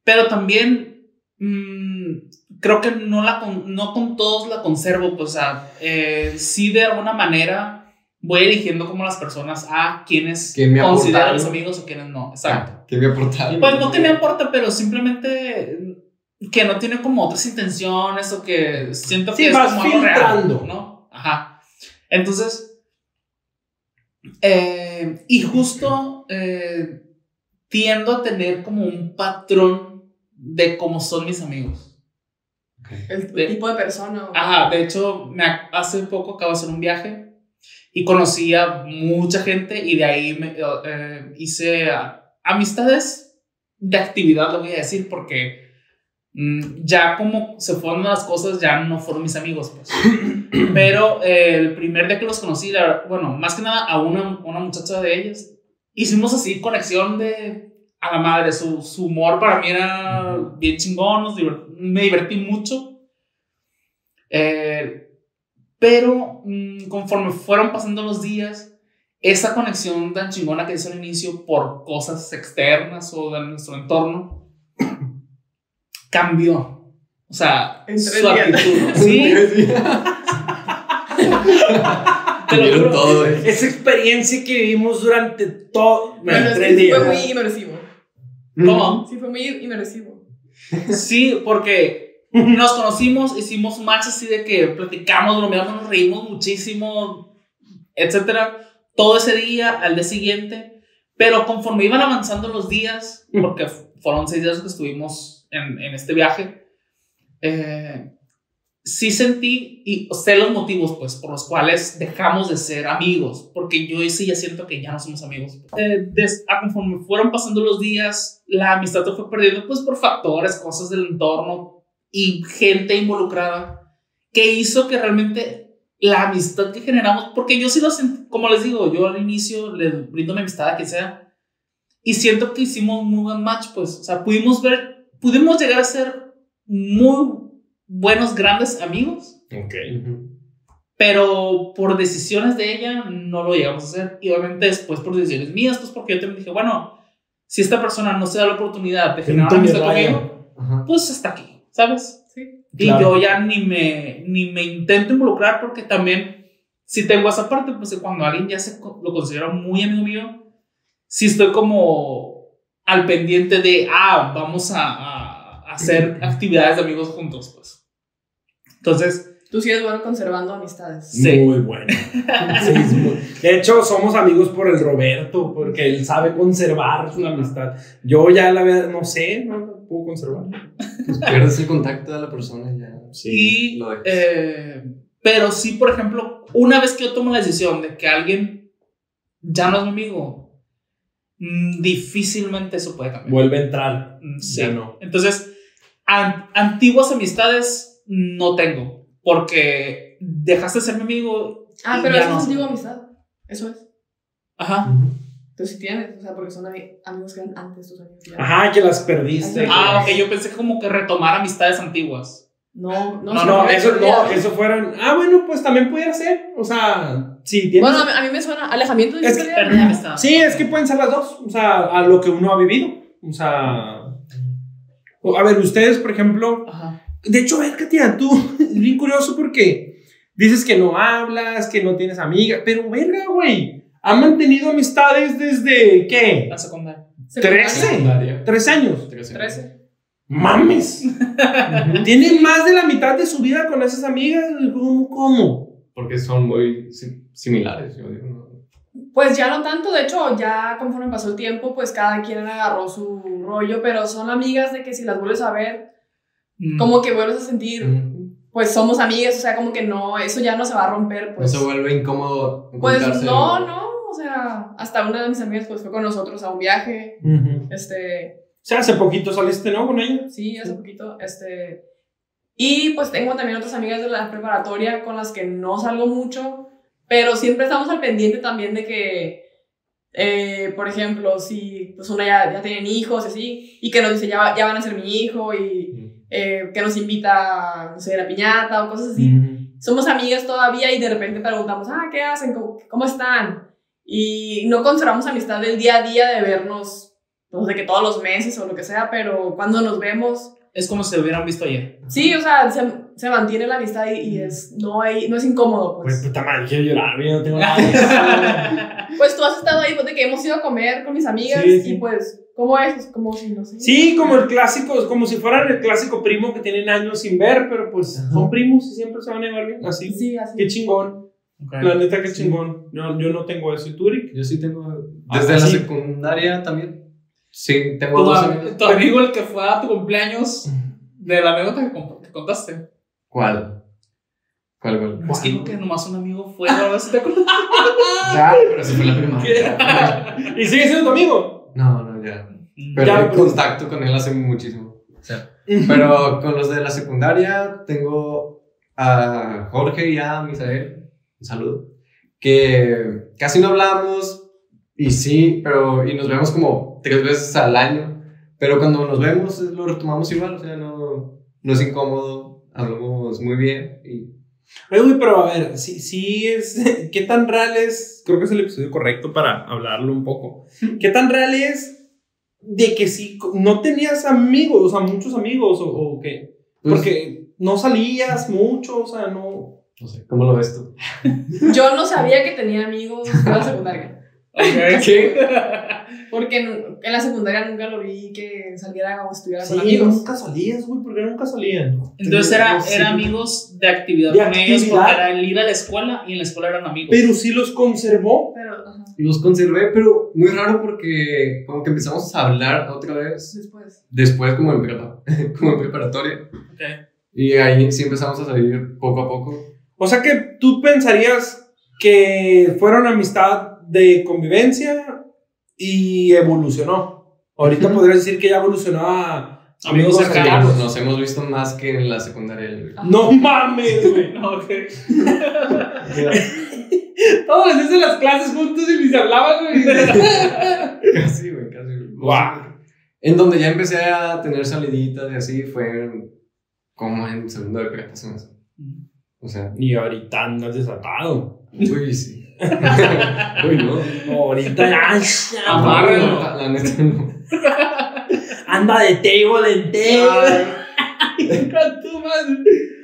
Pero también mm, creo que no, la con, no con todos la conservo. Pues, o sea, eh, sí de alguna manera voy eligiendo como las personas a quienes ¿Quién me considero mis amigos o quienes no. Exacto. ¿Qué me aporta? Pues no que me aporta, pero simplemente que no tiene como otras intenciones o que siento Sí, que es vas como algo real, filtrando. ¿no? Ajá. Entonces, eh, y justo eh, tiendo a tener como un patrón de cómo son mis amigos. el de- tipo de persona. Ajá, de hecho, me, ac- hace poco acabo de hacer un viaje y conocí a mucha gente y de ahí me, eh, hice ah, amistades de actividad, lo voy a decir, porque mm, ya como se fueron las cosas, ya no fueron mis amigos, pues. [clears throat] Pero eh, el primer día que los conocí, la- bueno, más que nada a una, una muchacha de ellas, hicimos así conexión de a la madre, su, su humor para mí era bien chingón, nos divert- me divertí mucho. Eh, pero mm, conforme fueron pasando los días, esa conexión tan chingona que hizo al inicio por cosas externas o de nuestro entorno cambió. O sea, En tres su días. actitud. [laughs] Sí, [laughs] te lo Vieron juro. todo, eh. Esa experiencia que vivimos durante todo. Bueno, es tres sí días. fue muy inmersivo. ¿Cómo? Sí, fue muy inmersivo. Sí, porque [laughs] nos conocimos, hicimos match así de que platicamos, bromeamos, nos reímos muchísimo, etcétera. Todo ese día, al día siguiente. Pero conforme iban avanzando los días, porque fueron seis días que estuvimos en, en este viaje, eh, sí sentí y sé los motivos, pues, por los cuales dejamos de ser amigos, porque yo sí ya siento que ya no somos amigos. Eh, des- a conforme fueron pasando los días, la amistad fue perdiendo, pues, por factores, cosas del entorno y gente involucrada, que hizo que realmente la amistad que generamos, porque yo sí lo sentí, como les digo, yo al inicio le brindo mi amistad a quien sea, y siento que hicimos muy buen match, pues, o sea, pudimos ver, pudimos llegar a ser muy buenos, grandes amigos, Ok. Pero por decisiones de ella no lo llegamos a hacer. Y obviamente después por decisiones mías, pues porque yo también dije, bueno, si esta persona no se da la oportunidad de generar una amistad conmigo, pues está aquí, ¿sabes? Sí. Y Claro. yo ya ni me, ni me intento involucrar porque también, si tengo esa parte, pues cuando alguien ya se lo considera muy amigo mío, si estoy como al pendiente de, ah, vamos a, a hacer actividades de amigos juntos, pues. Entonces, Tú sí eres bueno conservando amistades. Sí. Muy bueno. Sí, es muy- [laughs] De hecho, somos amigos por el Roberto, porque él sabe conservar su amistad. Yo ya la verdad no sé, no puedo conservar. Pues pierdes el contacto de la persona y ya. y, lo eh, pero sí, por ejemplo, una vez que yo tomo la decisión de que alguien ya no es mi amigo, mm, difícilmente eso puede cambiar. Vuelve a entrar. Mm, Sí. Ya no. Entonces, an- antiguas amistades no tengo, porque dejaste de ser mi amigo. Ah, y pero ya eso no es amistad. Eso es. Ajá. Entonces sí tienes, o sea, porque son ami- amigos que eran antes tus amigos. ya. Ajá, que las perdiste. Ah, ok, yo pensé como que retomar amistades antiguas. No, no, No, No, eso no, eso fueran. Ah, bueno, pues también pudiera ser. O sea, sí, tienes. Bueno, a mí, a mí me suena alejamiento de Es que amistad. Sí, es que pueden ser las dos. O sea, a lo que uno ha vivido. O sea. A ver, ustedes, por ejemplo. Ajá. De hecho, a ver, Katia, tú. [laughs] Es bien curioso porque dices que no hablas, que no tienes amiga. Pero, verga, güey. Han mantenido amistades desde. ¿Qué? La secundaria. Secundaria. Trece. Secundaria. ¿Tres años? Trece. 13. ¡Mames! Tiene más de la mitad de su vida con esas amigas. ¿Cómo? ¿Cómo? Porque son muy si- similares, yo digo. ¿no? Pues ya no tanto, de hecho, ya conforme pasó el tiempo, pues cada quien agarró su rollo, pero son amigas de que si las vuelves a ver, Mm. como que vuelves a sentir, pues somos amigas, o sea, como que no, eso ya no se va a romper, No pues. se vuelve incómodo. Pues no, no, hasta una de mis amigas pues fue con nosotros a un viaje, este, O sea, hace poquito saliste, ¿no? Con ella. sí, hace poquito, este, y pues tengo también otras amigas de la preparatoria con las que no salgo mucho, pero siempre estamos al pendiente también de que, eh, por ejemplo, si pues una ya, ya tienen hijos y así, y que nos dice, ya, ya van a ser mi hijo, y eh, que nos invita, no sé, a la piñata o cosas así. Somos amigas todavía y de repente preguntamos, ah, ¿qué hacen? ¿Cómo, cómo están? Y no conservamos amistad del día a día de vernos, pues de que todos los meses o lo que sea, pero cuando nos vemos, Es como si se hubieran visto ayer. sí, o sea, se, se mantiene la amistad y, y es, no, hay, no es incómodo, Pues pues. puta madre, quiero llorar, yo no tengo nada. [laughs] Pues tú has estado ahí, pues de que hemos ido a comer con mis amigas Sí, sí. y pues, ¿cómo es? Pues como si, no sé. Sí, como el clásico, como si fueran el clásico primo que tienen años sin ver, pero pues Ajá. son primos y siempre se van a llevar bien. Así. Sí, así. Qué chingón. Ok. La neta, qué chingón. Yo, yo no tengo eso. ¿Y tú, Rick? Yo sí tengo. Ah, Desde la sí. secundaria también. Sí, tengo dos am- amigos. tu amigo, el que fue a tu cumpleaños, de la anécdota que, con- que contaste. ¿Cuál? ¿Cuál, cuál? Es que dijo que nomás un amigo fue, ¿no? ¿Sí ¿te acuerdas? [laughs] Ya, pero eso fue la primaria. [laughs] ¿Y sigue siendo tu amigo? No, no, ya. Pero Ya, pues. contacto con él hace muchísimo. O sea, pero con los de la secundaria tengo a Jorge y a Misael, un saludo, que casi no hablamos y sí, pero y nos vemos como tres veces al año, pero cuando nos vemos lo retomamos igual, o sea, no, no es incómodo, hablamos muy bien y Oye, güey, pero a ver, sí, sí es. [laughs] ¿Qué tan real es? Creo que es el episodio correcto para hablarlo un poco. [laughs] ¿Qué tan real es de que sí no tenías amigos, o sea, muchos amigos, o, o qué? pues, Porque no salías mucho, o sea, no. No sé, ¿cómo lo ves tú? [laughs] Yo no sabía que tenía amigos en la secundaria. [laughs] ¿Qué? Porque en, en la secundaria nunca lo vi que saliera o estuviera Sí, con amigos. nunca salías, güey, porque nunca salían. Entonces era, Sí. era amigos de actividad De con ellos actividad. porque era el ir a la escuela y en la escuela eran amigos. Pero sí los conservó. Pero, ajá, Los conservé, pero muy raro porque como que empezamos a hablar otra vez después. después como en, prepa- [laughs] como en preparatoria. Ok. Y ahí sí empezamos a salir poco a poco. O sea que tú pensarías que fueron amistad de convivencia y evolucionó. Ahorita Ujú. podrías decir que ya evolucionó a amigos cercanos. Nos hemos visto más que en la secundaria. creo. No [laughs] mames, güey. [laughs] Ok. [laughs] Todos los días en las clases juntos y ni se hablaban, güey. casi, güey, casi. Guau. En donde ya empecé a tener saliditas y así fue como en segundo de prepa. O sea, Y ahorita andas desatado. uy, sí. [laughs] uy, no. Ahorita ya. Amárralo. La, la neta, no. Anda de table en table.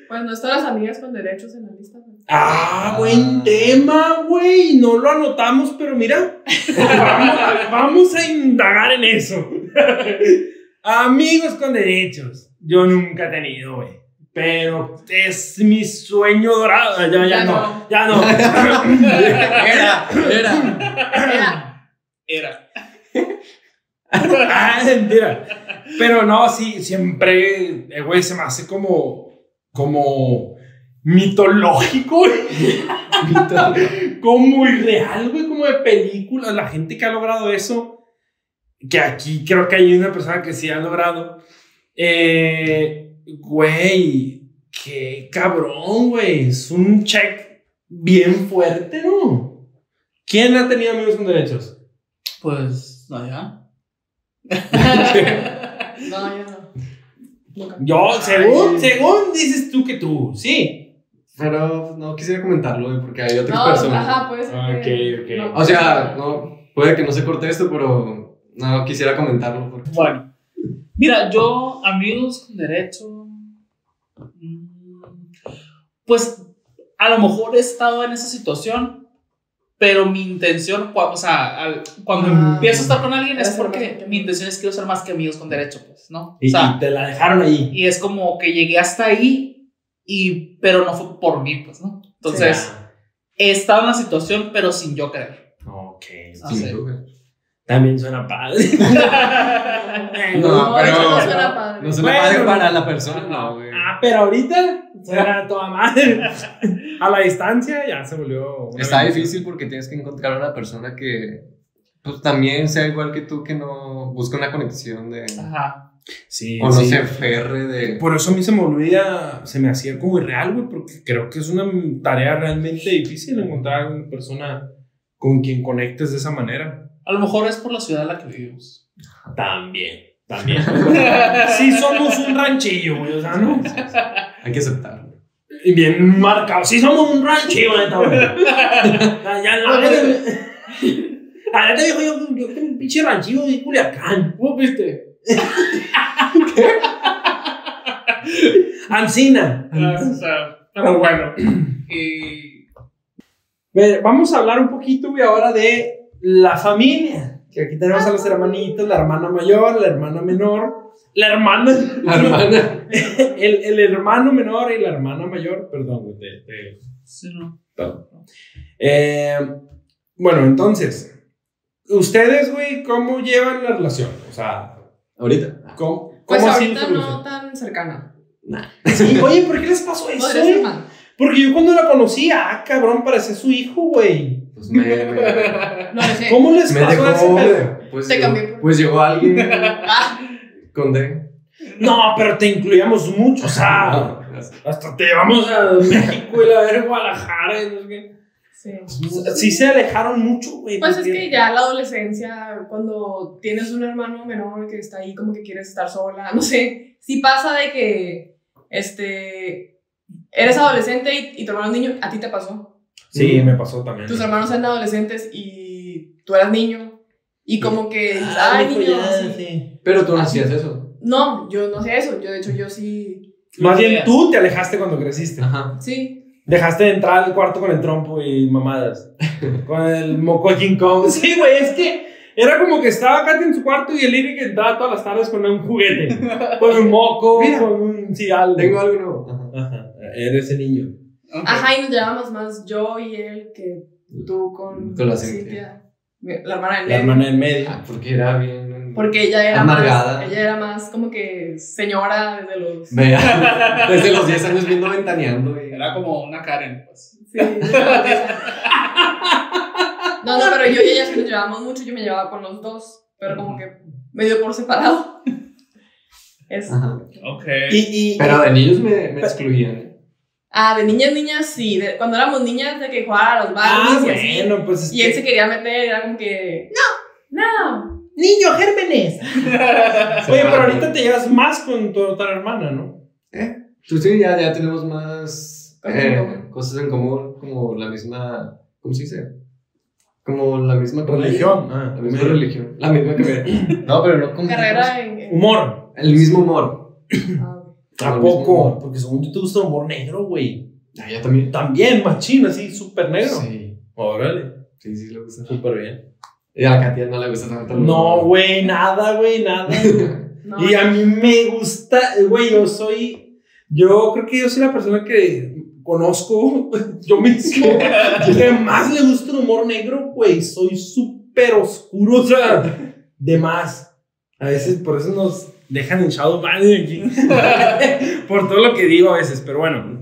Pues no están las amigas con derechos en la lista. güey. Ah, buen tema, güey. No lo anotamos, pero mira. vamos, [laughs] a, vamos a indagar en eso. [laughs] Amigos con derechos. Yo nunca he tenido, güey. Pero es mi sueño dorado. Ah, Ya, ya, Ya no. no. Ya no. [laughs] Era, era. Era. Era. ah, mentira. Pero no, sí, siempre, eh, güey, se me hace como, como mitológico, güey. como irreal, güey, como de película. La gente que ha logrado eso, que aquí creo que hay una persona que sí ha logrado. Eh, güey, qué cabrón, güey. Es un check bien fuerte, ¿no? ¿Quién ha tenido amigos con derechos? Pues, no, ya. [laughs] No, yo no. Nunca. Yo, según, según dices tú que tú, sí. Pero no quisiera comentarlo, güey, porque hay otras No, personas. ajá, que- ok, ok. no, O sea, no, puede que no se corte esto, pero no quisiera comentarlo. Porque... Bueno, mira, yo, amigos con derecho, mm, pues a lo mejor he estado en esa situación, pero mi intención, o sea, al- cuando Ah. empiezo a estar con alguien es porque que mi amigos. intención es quiero ser más que amigos con derecho, pues, ¿no? Y, o sea, y te la dejaron ahí. y es como que llegué hasta ahí, y, pero no fue por mí, pues, ¿no? Entonces, he estado en la situación, pero sin yo querer. Ok. Sí. También suena padre. [laughs] No, No, pero eso no suena padre. no Bueno, paga no. para la persona, no, güey. ah, pero ahorita suena [laughs] toda madre. A la distancia ya se volvió. Está bendición. difícil porque tienes que encontrar una persona que pues, también sea igual que tú, que no busca una conexión de... Ajá. Sí, O no sí. se aferre de... Por eso a mí se me olvida, se me hacía como irreal, güey, porque creo que es una tarea realmente difícil encontrar una persona con quien conectes de esa manera. A lo mejor es por la ciudad en la que vivimos. También, también. [laughs] sí somos un ranchillo, güey, o sea, ¿no? Hay que aceptarlo. Y bien marcado. Sí somos un ranchillo, neta, güey. Ya, ya, la neta. [laughs] La neta, viejo, yo, yo tengo un pinche ranchillo de Culiacán. ¿Cómo viste? [laughs] Ancina. Ah, o sea, pero bueno. [clears throat] Y Vamos a hablar un poquito, güey, ahora de la familia. Que aquí tenemos a los hermanitos, la hermana mayor, la hermana menor, la hermana. La hermana. [laughs] El, el hermano menor y la hermana mayor. Perdón, güey, te- te- sí, no. Eh, bueno, entonces, ¿ustedes, güey, cómo llevan la relación? O sea, Ahorita. ¿cómo, Pues cómo sido ahorita no tan cercana. Sí, oye, ¿por qué les pasó [laughs] eso? Ser. Porque yo cuando la conocí, ah, cabrón, parecía su hijo, güey. Pues me, me, No lo sé. ¿Cómo les me pasó ese dejó... pedo? Pues, Te llegó, cambié. pues llegó alguien [laughs] Ah, con D. No, pero te incluíamos mucho, o sea, No, hasta te llevamos a México y la ver Guadalajara y no sé qué. sí. Sí se alejaron mucho, güey. Pues es que ya la adolescencia, cuando tienes un hermano menor que está ahí como que quieres estar sola, no sé, si pasa de que, este, eres adolescente y, y tu hermano es niño, a ti te pasó. Sí, me pasó también. Tus hermanos eran adolescentes y tú eras niño y como que, Ah, ay, niño, ya, así. sí. Pero tú no hacías eso. No, yo no hacía eso, yo de hecho yo sí, Más bien tú te alejaste cuando creciste. Ajá. sí. Dejaste de entrar al cuarto con el trompo y mamadas. [laughs] con el moco King Kong. Sí, güey, es que era como que estaba Katy en su cuarto y el Eric entraba todas las tardes con un juguete. [laughs] Con un moco, Mira. con un. Sí, algo. Tengo algo nuevo. Ajá. Ajá, era ese niño. Ajá, y nos llevábamos más yo y él que tú con, Con la Cintia, la hermana del La medio. hermana en medio. Ah, porque era bien. Porque ella era Amargada. más, ella era más como que señora desde los Vea, [laughs] desde los 10 años viendo ventaneando. Y... Era como una Karen, pues. Sí. No, no, pero yo y ella sí nos llevábamos mucho, yo me llevaba con los dos, pero como que medio por separado. [laughs] Es- Ajá. Ok. Y, y, Pero de niños me, me excluían. ¿Eh? Ah, de niñas, niñas, sí. de- cuando éramos niñas, de que jugar a los ah, Barbies y así. bueno, pues. es Y él que- se quería meter, era como que, no, no. Niño, gérmenes. [laughs] Oye, pero ahorita te llevas más con tu otra hermana, ¿no? Tú sí, ya, ya tenemos más Eh, cosas en común, como la misma. ¿Cómo se dice? Como la misma Religión. Ah, La misma religión. La misma carrera. [coughs] No, pero no como. Carrera en. en- Humor. El mismo humor. Ah, ¿A poco? Porque según yo te gusta el humor negro, güey. Ah, yo también. También, machín, así, súper negro. Sí. Órale. Sí, sí, le gusta. Súper bien. Y a Katia no le gusta tanto. No, güey, nada, güey, nada. [laughs] no, Y a mí me gusta, güey, yo soy, yo creo que yo soy la persona que conozco [laughs] yo mismo [laughs] que más le gusta el humor negro, güey. Soy súper oscuro, o sea, de más. A veces por eso nos dejan en shadow banning aquí. [laughs] por todo lo que digo a veces, pero bueno.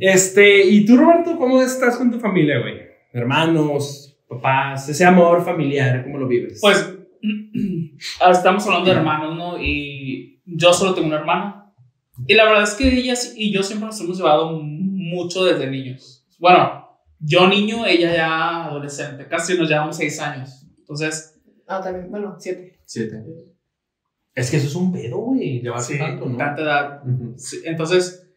Este, ¿y tú, Roberto, cómo estás con tu familia, güey? Hermanos, papás, ese amor familiar, ¿cómo lo vives? Pues, [clears throat] ahora estamos hablando de hermanos, ¿no? Y yo solo tengo una hermana. Y la verdad es que ella y yo siempre nos hemos llevado mucho desde niños. Bueno, yo niño, ella ya adolescente. Casi nos llevamos seis años. Entonces, Ah, también, bueno, siete. Siete. Es que eso es un pedo, güey, llevarse sí, tanto, ¿no? tanta edad. Ujú. Sí, entonces,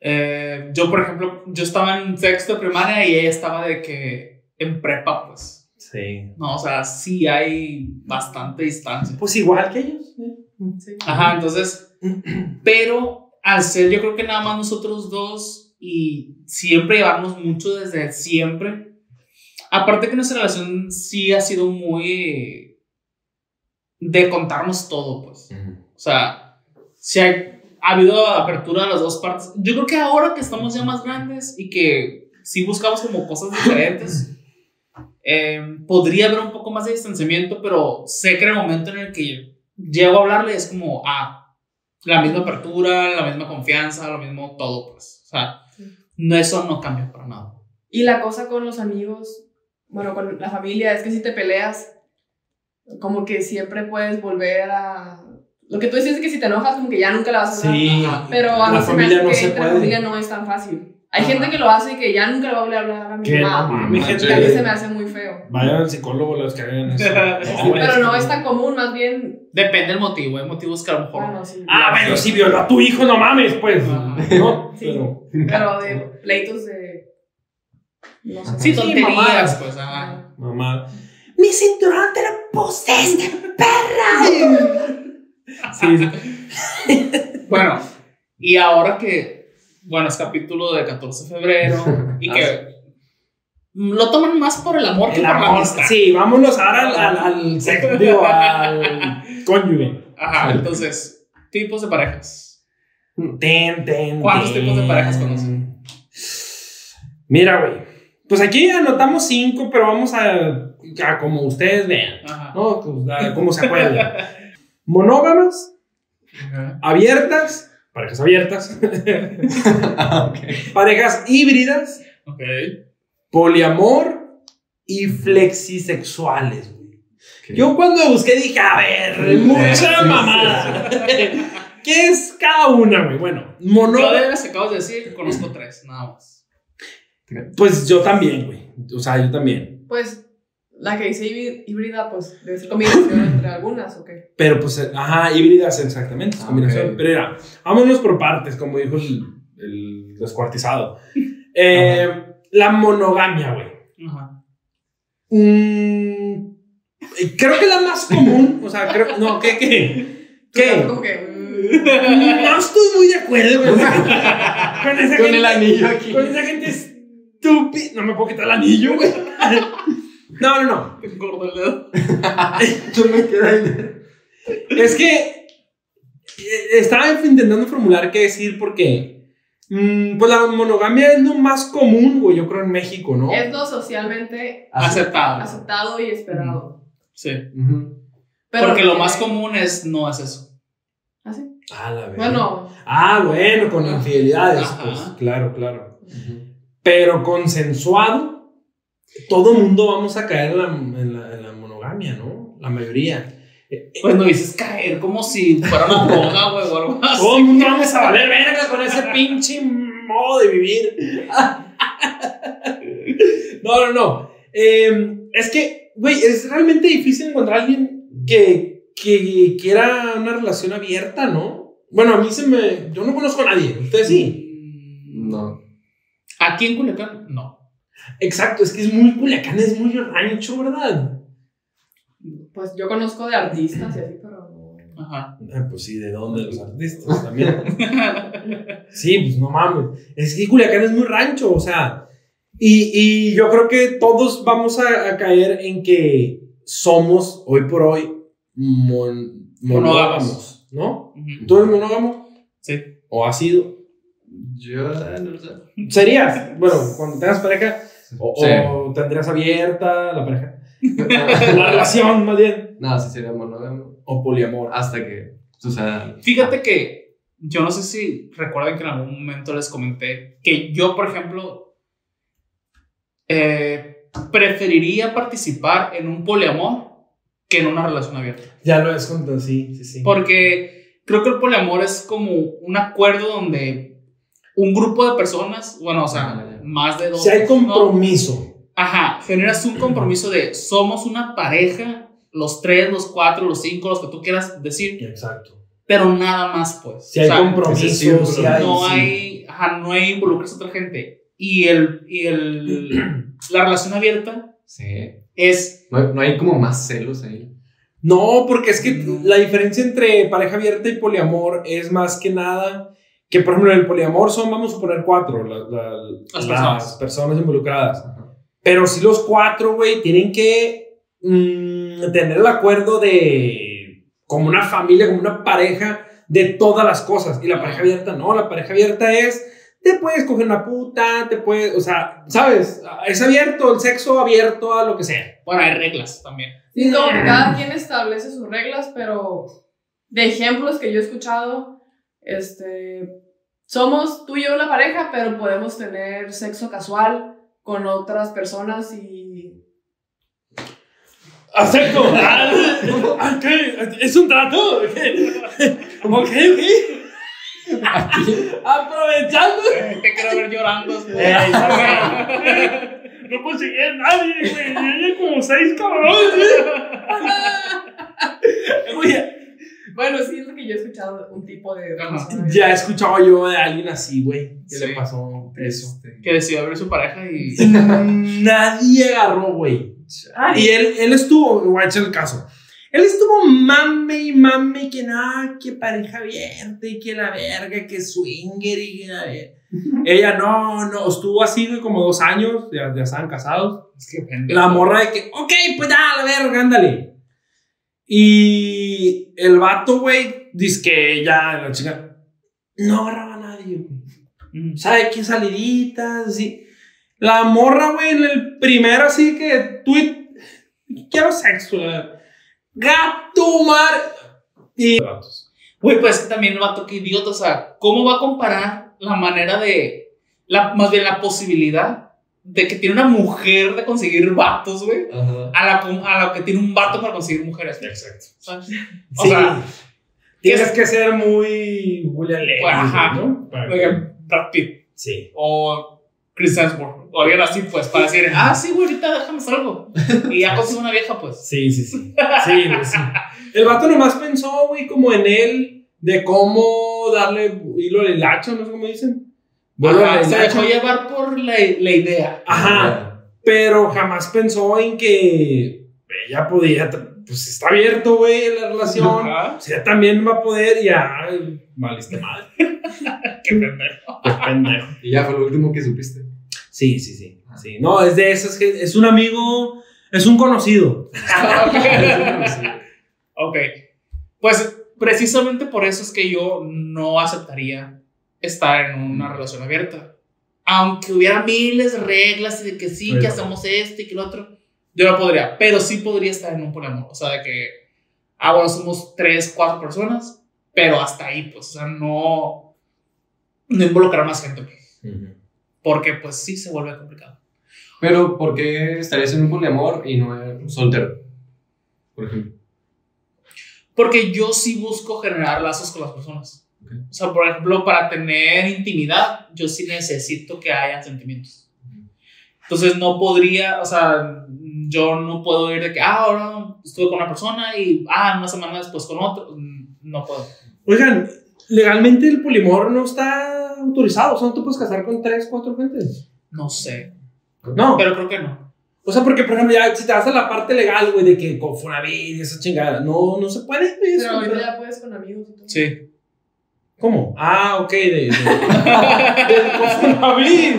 eh, yo, por ejemplo, yo estaba en sexto de primaria y ella estaba de que en prepa, pues. Sí. No, o sea, sí hay bastante distancia. Pues igual que ellos. ¿eh? Sí. Ajá, entonces, pero al ser yo creo que nada más nosotros dos y siempre llevarnos mucho desde siempre, aparte que nuestra relación sí ha sido muy de contarnos todo, pues. O sea, si ha, ha habido apertura de las dos partes. Yo creo que ahora que estamos ya más grandes y que sí buscamos como cosas diferentes, [laughs] eh, podría haber un poco más de distanciamiento, pero sé que en el momento en el que llego a hablarle es como, ah, la misma apertura, la misma confianza, lo mismo todo, pues. O sea, no, eso no cambia para nada. Y la cosa con los amigos, bueno, con la familia, es que si te peleas, como que siempre puedes volver a... Lo que tú dices es que si te enojas, como que ya nunca la vas a hablar. Sí. Ajá. Pero a mí La se me familia hace no que se entre puede. familia no es tan fácil. Hay Ajá. gente que lo hace y que ya nunca le va a volver a hablar a mi no mamá. mames, Ah, gente. Que a mí se me hace muy feo. Vayan al psicólogo los que hagan eso. [laughs] Sí, güey, Pero no sí. es tan común, más bien... Depende del motivo, hay motivos que a lo mejor... Bueno, sí. Ah, bueno, si violó a tu hijo, no mames, pues. Ajá. No, Sí. pero. [laughs] Pero de pleitos de... No sé. Sí, Sí, tonterías, mamadas. pues, ajá. Mamá. Mi cinturón te lo pusiste, perra. sí, sí. Bueno, y ahora que, bueno, es capítulo de 14 de febrero y que lo toman más por el amor que por la amistad. Sí, vámonos ahora al, al, al sexo, digo, al cónyuge. Ajá, entonces, tipos de parejas. Ten, ten, ¿Cuántos ten. tipos de parejas conocen? Mira, güey. Pues aquí anotamos cinco, pero vamos a, a como ustedes vean. Ajá. ¿No? Pues, como se [laughs] acuerden. Monógamas, Ajá. abiertas, parejas abiertas, [laughs] Ah, parejas híbridas, poliamor y flexisexuales, güey. Ok. Yo cuando busqué dije, a ver, mucha mamada. ¿Qué es cada una, güey? Bueno, Yo monógama. de las que acabas de decir, conozco tres, nada más. Pues yo también, güey. O sea, yo también. Pues la que dice híbrid- híbrida, pues debe ser combinación [coughs] entre algunas, ¿o qué? Pero pues, eh, ajá, híbridas exactamente, es Ah, combinación. Pero mira, vámonos por partes, como dijo el, el descuartizado. [laughs] Eh, la monogamia, güey. Ajá. Mm, creo que la más común, o sea, creo, no, ¿qué, qué? [laughs] ¿Qué? Mm, No estoy muy de acuerdo con esa, con esa Con gente. el anillo aquí. Con esa gente estúpida. No me puedo quitar el anillo, güey. [laughs] No, no, no. Te engordo el dedo. [laughs] Yo me quedé ahí. Es que eh, estaba intentando formular qué decir porque mm, pues la monogamia es lo más común, güey, yo creo en México, ¿no? Es lo socialmente Aceptado. aceptado y esperado. Sí. Pero Porque lo que- más común es, no es eso. ¿Ah, sí? Ah, la verdad. Bueno, Ah, bueno, con infidelidades, Ajá. pues claro, claro. Pero consensuado, todo mundo vamos a caer en la, en la- en la monogamia, ¿no? La mayoría. Pues no dices caer como si fuera una droga, güey, o algo así. Todo el mundo vamos a valer verga con ese pinche modo de vivir. No, no, no. Eh, es que, güey, es realmente difícil encontrar a alguien que, que quiera una relación abierta, ¿no? Bueno, a mí se me. Yo no conozco a nadie. Ustedes sí. Mm, No. Aquí en Culiacán, no. Exacto, es que es muy Culiacán, es muy rancho, ¿verdad? Pues yo conozco de artistas y así, pero. Ajá. Ah, pues sí, ¿de dónde? Los artistas también. sí, pues no mames. Es que Culiacán es muy rancho, o sea. Y, y yo creo que todos vamos a, a caer en que somos, hoy por hoy, mon- monógamos, ¿no? Ujú. ¿Tú eres monógamo? Sí. ¿O has sido? Yo, no lo sé. ¿Serías? Bueno, cuando tengas pareja, [laughs] o, Sí. o tendrías abierta la pareja. [laughs] La relación, más bien. No, sí sería monógamo. O poliamor. Hasta que suceda. Fíjate que yo no sé si recuerdan que en algún momento les comenté que yo, por ejemplo, eh, preferiría participar en un poliamor que en una relación abierta. Ya lo has contado, sí, sí, sí. Porque creo que el poliamor es como un acuerdo donde un grupo de personas, bueno, o sea, Ah. Más de dos. Si hay ¿no? compromiso. Ajá, generas un compromiso de somos una pareja, los tres, los cuatro, los cinco, los que tú quieras decir, Exacto. pero nada más, pues. Si hay O sea, compromiso, círculo, si hay. no sí. hay, ajá, no hay involucrarse a otra gente. Y, el, y el, [clears throat] la relación abierta Sí. es, No, hay- no hay como más celos ahí. No, porque es que No. la diferencia entre pareja abierta y poliamor es más que nada que, por ejemplo, en el poliamor son, vamos a poner cuatro, la- la- Las las personas. personas involucradas. Pero si los cuatro, güey, tienen que mm, tener el acuerdo de, como una familia, como una pareja, de todas las cosas. Y la pareja abierta no, la pareja abierta es, te puedes coger una puta, te puedes, o sea, ¿sabes? Es abierto, el sexo abierto a lo que sea. bueno, hay reglas también. Sí, que cada quien establece sus reglas, pero de ejemplos que yo he escuchado, este, somos tú y yo la pareja, pero podemos tener sexo casual con otras personas y... Acepto. Ah, ¿qué? ¿Es un trato? Ok, ok. Aprovechando. Te quiero ver llorando. [laughs] No conseguí a nadie, güey. Llegué como seis cabrones. Oye, Bueno, sí, es lo que yo he escuchado, un tipo de... Ajá. ya he escuchado yo de alguien así, güey. ¿Qué Sí. le pasó eso? Este, Que decidió ver su pareja y. Nadie agarró, güey. Y él, él estuvo, voy a echar el caso. Él estuvo mame y mame que nada, que pareja abierta y que la verga, que swinger y que la verga. [laughs] Ella no, no, estuvo así güey, como dos años, ya, ya estaban casados. Es que pendejo. La morra de que, ok, pues ya, la verga, ándale. Y el vato, güey, dice que ya, la chica, no agarraba a nadie, güey. Mm. ¿Sabe qué saliditas? Así. La morra, güey, en el primero así que tweet. Quiero sexo, la verdad. Gato mar. Y. Güey, pues es que también el vato, que idiota. O sea, ¿cómo va a comparar la manera de. La, más bien la posibilidad de que tiene una mujer de conseguir vatos, güey? A la, a la que tiene un vato para conseguir mujeres. Exacto. ¿sabes? O [laughs] Sí. sea, Tienes que ser muy. William Pues, ajá. ¿no? Oiga, Brad Pitt Sí. o Chris Hemsworth o alguien así, pues, para decir, ah, sí, güey, ahorita déjame salgo. [laughs] Y ya consigo una vieja, pues. Sí, sí, sí. Sí, sí. El vato nomás pensó, güey, como en él, de cómo darle hilo al hilacho, no sé cómo dicen. Ajá, se dejó llevar por la, la idea. Ajá. Pero jamás pensó en que ella podía, pues está abierto, güey, la relación. Ajá. O sea, también va a poder y ay, valiste mal. [laughs] Qué pendejo. Qué pendejo. Y ya fue lo último que supiste. Sí, sí, sí. sí. No, es de esas que es un amigo, es un conocido. [laughs] ok. Pues precisamente por eso es que yo no aceptaría estar en una relación abierta. Aunque hubiera miles de reglas y de que sí, que Pero- hacemos esto y que lo otro, yo no podría. Pero sí podría estar en un poliamor. O sea, de que, ah, bueno, somos tres, cuatro personas, pero hasta ahí, pues, o sea, no, no involucrar más gente. Porque, pues, sí se vuelve complicado. Pero, ¿por qué estarías en un poliamor y no en soltero? Por ejemplo. Porque yo sí busco generar lazos con las personas. Ok. O sea, por ejemplo, para tener intimidad, yo sí necesito que hayan sentimientos. Entonces no podría, o sea, yo no puedo ir de que, ah, ahora estuve con una persona y, ah, una semana después con otro. Mm, No puedo. Oigan, legalmente el polimor no está autorizado, o sea, no te puedes casar con tres, cuatro gentes. No sé. No. Pero creo que no. O sea, porque, por ejemplo, ya si te vas a la parte legal, güey, de que con Fonavit y esa chingada, no, no se puede, eso, Pero ahorita ya puedes con amigos y todo. Sí. ¿Cómo? Ah, ok, de. de. [laughs] Fonavit.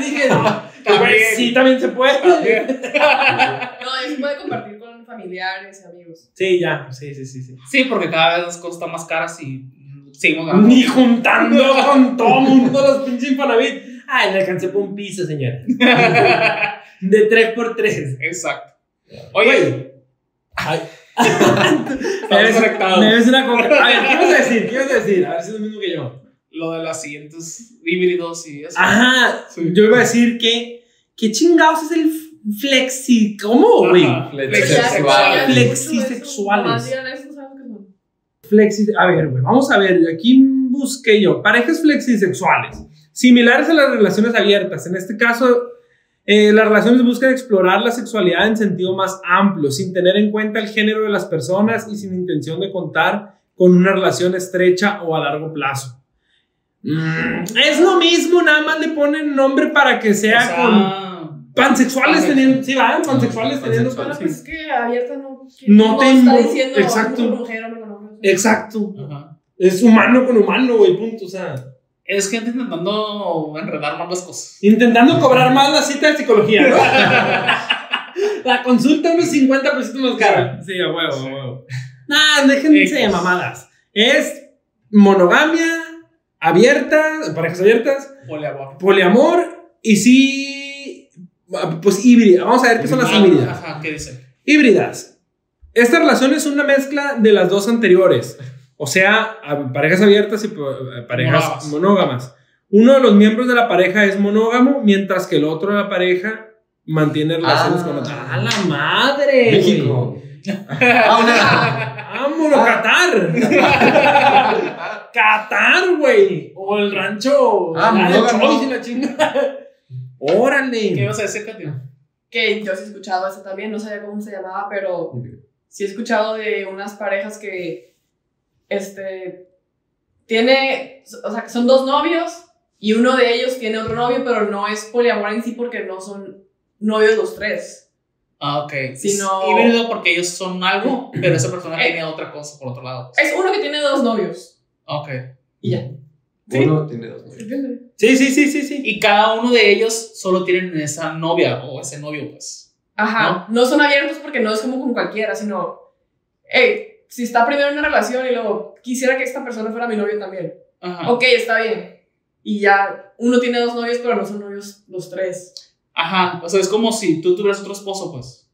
Dije, no, También. sí, también se puede. No, y se puede compartir con familiares y amigos. Sí, ya, sí, sí, sí. sí. Sí, porque cada vez las cosas están más caras y seguimos ganando. Ni juntando con todo mundo [laughs] los pinches Infonavit. Ay, le alcancé por un piso, señora. [laughs] De 3 por 3 Exacto. Oye, Ay. [laughs] estamos conectados. Me ves una coca. A ver, ¿qué ibas a decir? ¿Qué ibas a decir? A ver si es lo mismo que yo. Lo de las siguientes híbridos y eso. Ajá. Sí. Yo iba a decir que. ¿Qué chingados es el flexi? ¿Cómo, güey? Flexisexuales. Flexisexuales. Flexi. A ver, güey, vamos a ver. Aquí busqué yo. Parejas flexisexuales. Similares a las relaciones abiertas. En este caso, eh, las relaciones buscan explorar la sexualidad en sentido más amplio, sin tener en cuenta el género de las personas y sin intención de contar con una relación estrecha o a largo plazo. Mm, es lo mismo, nada más le ponen nombre para que sea, O sea, con pansexuales pansexual. teniendo, sí, van, pansexuales teniendo Pansexual. Bueno, pues es que abierta no. No te está diciendo exacto. hombre con mujer, hombre con hombre. Exacto. Ajá. Es humano con humano, güey, punto. O sea, Es gente intentando enredar más las cosas. intentando cobrar más la cita de psicología, ¿no? la consulta unos 50% más cara. Sí, a huevo, a huevo. Nah, déjense de mamadas. Es monogamia abierta, parejas abiertas, Poliamor. poliamor y sí, pues híbrida. Vamos a ver qué son las Ah, híbridas. Ajá, ¿qué dice? Híbridas. Esta relación es una mezcla de las dos anteriores. O sea, parejas abiertas y po- parejas Monógamas. monógamas. Uno de los miembros de la pareja es monógamo, mientras que el otro de la pareja mantiene relaciones Ah. con otra. ¡A la madre! México. [laughs] Ah, ¡Vámonos, Qatar! [laughs] ¡Qatar, güey! O el rancho. Ah, la de monógamo. Y la chingada. [laughs] ¿Qué ¡Órale! ibas a decir, Katia? Que yo sí he escuchado eso también, no sabía cómo se llamaba, pero sí he escuchado de unas parejas que, este, tiene, o sea, que son dos novios y uno de ellos tiene otro novio, pero no es poliamor en sí porque no son novios los tres. Ah, ok. Si no- Es híbrido porque ellos son algo, pero esa persona Eh. tiene otra cosa por otro lado. Es uno que tiene dos novios. Ok. Y ya. Uno tiene dos novios. Sí, sí, sí, sí, sí. Y cada uno de ellos solo tienen esa novia o ese novio, pues. Ajá, no son abiertos porque no es como con cualquiera, sino, hey, si está primero en una relación y luego quisiera que esta persona fuera mi novio también. Ajá. Ok, está bien. Y ya uno tiene dos novios, pero no son novios los tres. Ajá. O sea, es como si tú tuvieras otro esposo, pues.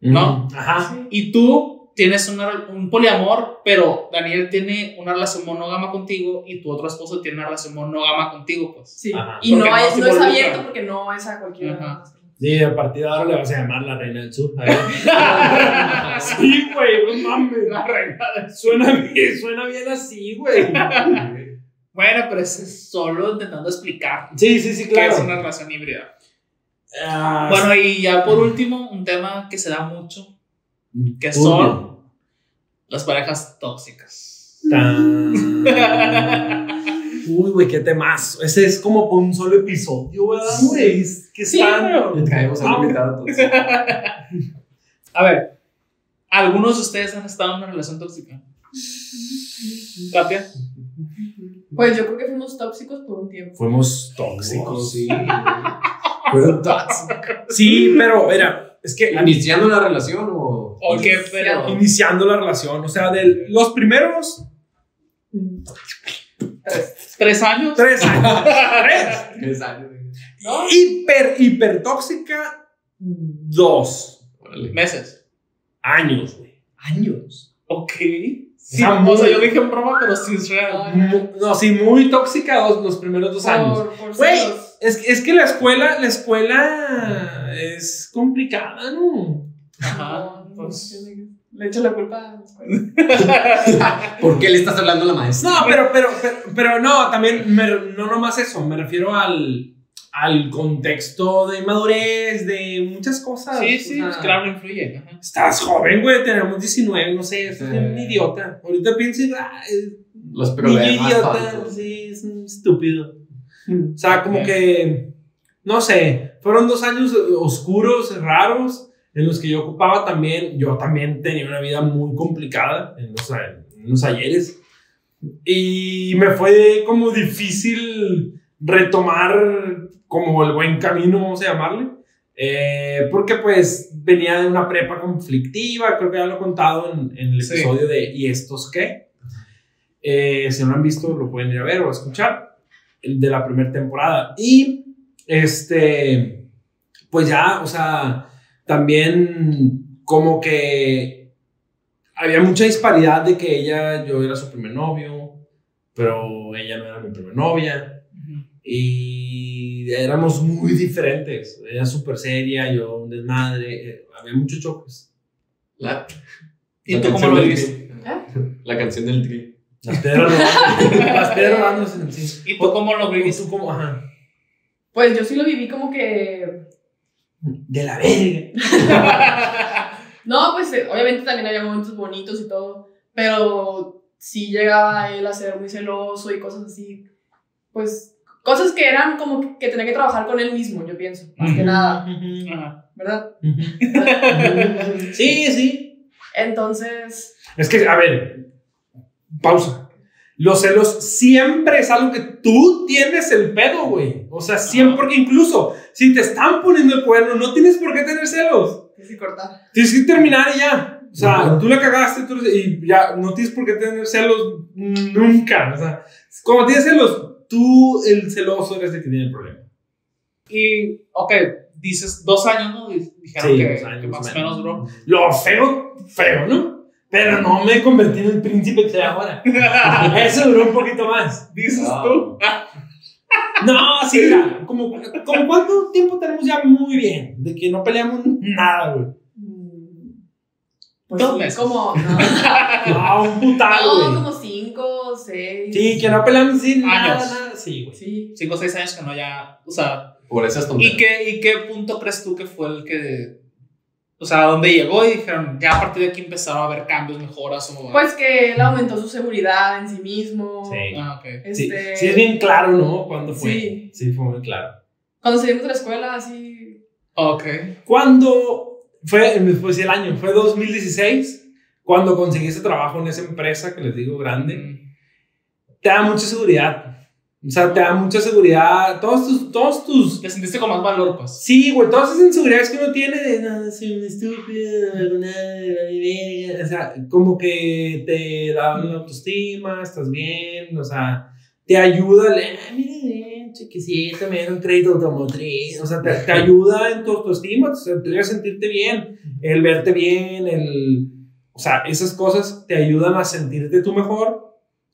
¿No? Ajá. Sí. Y tú tienes una- un poliamor, pero Daniel tiene una relación monógama contigo y tu otro esposo tiene una relación monógama contigo, pues. Sí. Ajá. Y no, no hay- se no es abierto porque no es a cualquiera. Ajá. Sí, a partir de ahora le vas a llamar la reina del sur. [laughs] Sí, güey, no mames. La reina del- Suena bien, suena bien así, güey. Bueno, pero es solo intentando explicar Sí, sí, sí, qué es claro. una relación híbrida. Ah, Bueno, y ya por último, un tema que se da mucho, que son las parejas tóxicas. Tan. [laughs] Uy, güey, qué temazo. Ese es como por un solo episodio, ¿verdad, güey? Es Que Sí, están. pero- traemos a Ah, un invitado entonces. A ver, ¿algunos de ustedes han estado en una relación tóxica? Katia. Pues yo creo que fuimos tóxicos por un tiempo. Fuimos tóxicos. sí. Fueron tóxicos. Sí, pero mira, es que ¿Iniciando la relación o...? ¿O qué? Pero. iniciando la relación, o sea, de los primeros ¿Tres años? tres años, tres, Tres años. ¿No? hiper, hiper tóxica, dos Órale. Meses. años, güey. Años. Ok. Sí, o sea, yo dije en broma, pero sí es real. No, sí, muy tóxica dos, los primeros dos años. Por, por Güey, es, es que la escuela, la escuela es complicada, ¿no? Ajá. Pues. Le echo la culpa a. [laughs] ¿Por qué le estás hablando a la maestra? No, pero, pero, pero, pero no, también, me- no nomás eso, me refiero al, al contexto de madurez, de muchas cosas. Sí, o sí, sea, pues claro, influye. Ajá. Estás joven, güey, tenemos 19, no sé, Sí. soy un idiota. Ahorita pienso, y, ah, es Los niño problemas. idiota, tontos. sí, es un estúpido. O sea, como que no sé, fueron dos años oscuros, raros, en los que yo ocupaba también, yo también tenía una vida muy complicada en los, en los ayeres. Y me fue como difícil retomar como el buen camino, vamos a llamarle. Eh, porque pues venía de una prepa conflictiva, creo que ya lo he contado en, en el Sí. episodio de ¿Y estos qué? Eh, si no lo han visto, lo pueden ir a ver o a escuchar, el de la primera temporada. Y este, pues ya, o sea, también como que había mucha disparidad de que ella, yo era su primer novio, pero ella no era mi primer novia. Y éramos muy diferentes. Ella súper seria, yo un desmadre. eh, Había muchos choques. La, ¿Y la tú cómo canción lo del viviste? Tri. ¿Eh? La canción del tri. Las piedras. ¿Y tú cómo lo ¿Y viviste? tú cómo? Ajá. Pues yo sí lo viví como que. De la verga. [laughs] No, pues eh, obviamente también había momentos bonitos y todo, pero sí llegaba él a ser muy celoso y cosas así. Pues cosas que eran como que, que tenía que trabajar con él mismo, yo pienso, más que nada, Ajá. ¿verdad? Sí, sí. Entonces, Es que, a ver, pausa. Los celos siempre es algo que tú tienes el pedo, güey. O sea, siempre, porque incluso si te están poniendo el cuerno, no tienes por qué tener celos. sí, sí, cortar. Tienes que terminar y ya. O sea, Ajá. tú la cagaste tú- y ya no tienes por qué tener celos nunca. O sea, cuando tienes celos, tú, el celoso, eres el que tiene el problema. Y, ok, dices dos años, ¿no? Di- Dijeron Sí, que, dos años, que más o menos duró. Lo feo, feo, ¿no? Pero no me convertí en el príncipe que soy ahora. [laughs] Eso duró un poquito más. Dices tú. No, sí, mira, como, como cuánto tiempo tenemos ya muy bien de que no peleamos nada, güey. Pues Dos sí, meses. como. No, No, [laughs] un putal, no, güey. como cinco, seis. Sí, que no peleamos sin nada, Años. nada. Sí, güey. Sí. Cinco o seis años que no ya. O sea, Por esas tonterías. ¿y qué, ¿y qué punto crees tú que fue el que. O sea, dónde llegó y dijeron, ya a partir de aquí empezaron a haber cambios, mejoras o. Pues que él aumentó su seguridad en sí mismo. Sí. Ah, ok. Sí, Este, sí es bien claro, ¿no? ¿Cuándo fue? Sí. Sí, fue muy claro. Cuando salimos de la escuela, así. Ok. ¿Cuándo fue, después del año? Fue 2016, cuando conseguí ese trabajo en esa empresa que les digo grande. Mm. Te da mucha seguridad. O sea, te da mucha seguridad. Todos tus, todos tus Te sentiste con más valor, pues. Sí, güey, todas esas inseguridades que uno tiene de no, soy un estúpido, alguna o sea, como que te da la autoestima, estás bien, o sea, te ayuda, ah, mira, bien, chiquisito, me dieron crédito automotriz, o sea, te, te ayuda en tu autoestima, o sea, te ayuda a sentirte bien, el verte bien, el, o sea, esas cosas te ayudan a sentirte tú mejor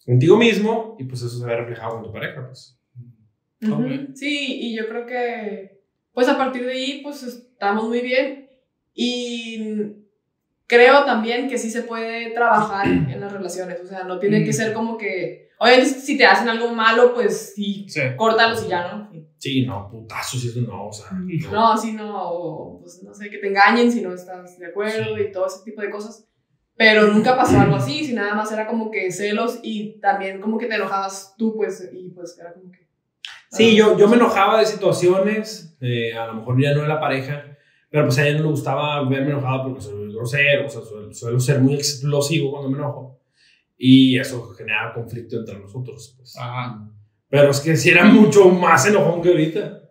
contigo mismo y pues eso se ve reflejado con tu pareja, pues. Ujú. Ok. Sí, y yo creo que, pues a partir de ahí, pues estamos muy bien. Y creo también que sí se puede trabajar [clears throat] en las relaciones. O sea, no tiene que Mm. ser como que, obviamente, si te hacen algo malo, pues sí, Sí. córtalos y ya, ¿no? Sí, no, putazos, eso no, o sea. no. No, sí, no, o, pues no sé, que te engañen si no estás de acuerdo Sí. y todo ese tipo de cosas. Pero nunca pasó algo así, si nada más era como que celos y también como que te enojabas tú, pues, y pues era como que... Sí, yo, yo me enojaba de situaciones, eh, a lo mejor ya no de la pareja, pero pues a ella no le gustaba verme enojado porque soy muy grosero, o sea, suelo, suelo ser muy explosivo cuando me enojo. Y eso genera conflicto entre nosotros, pues. Ajá. Pero es que si era mucho más enojón que ahorita.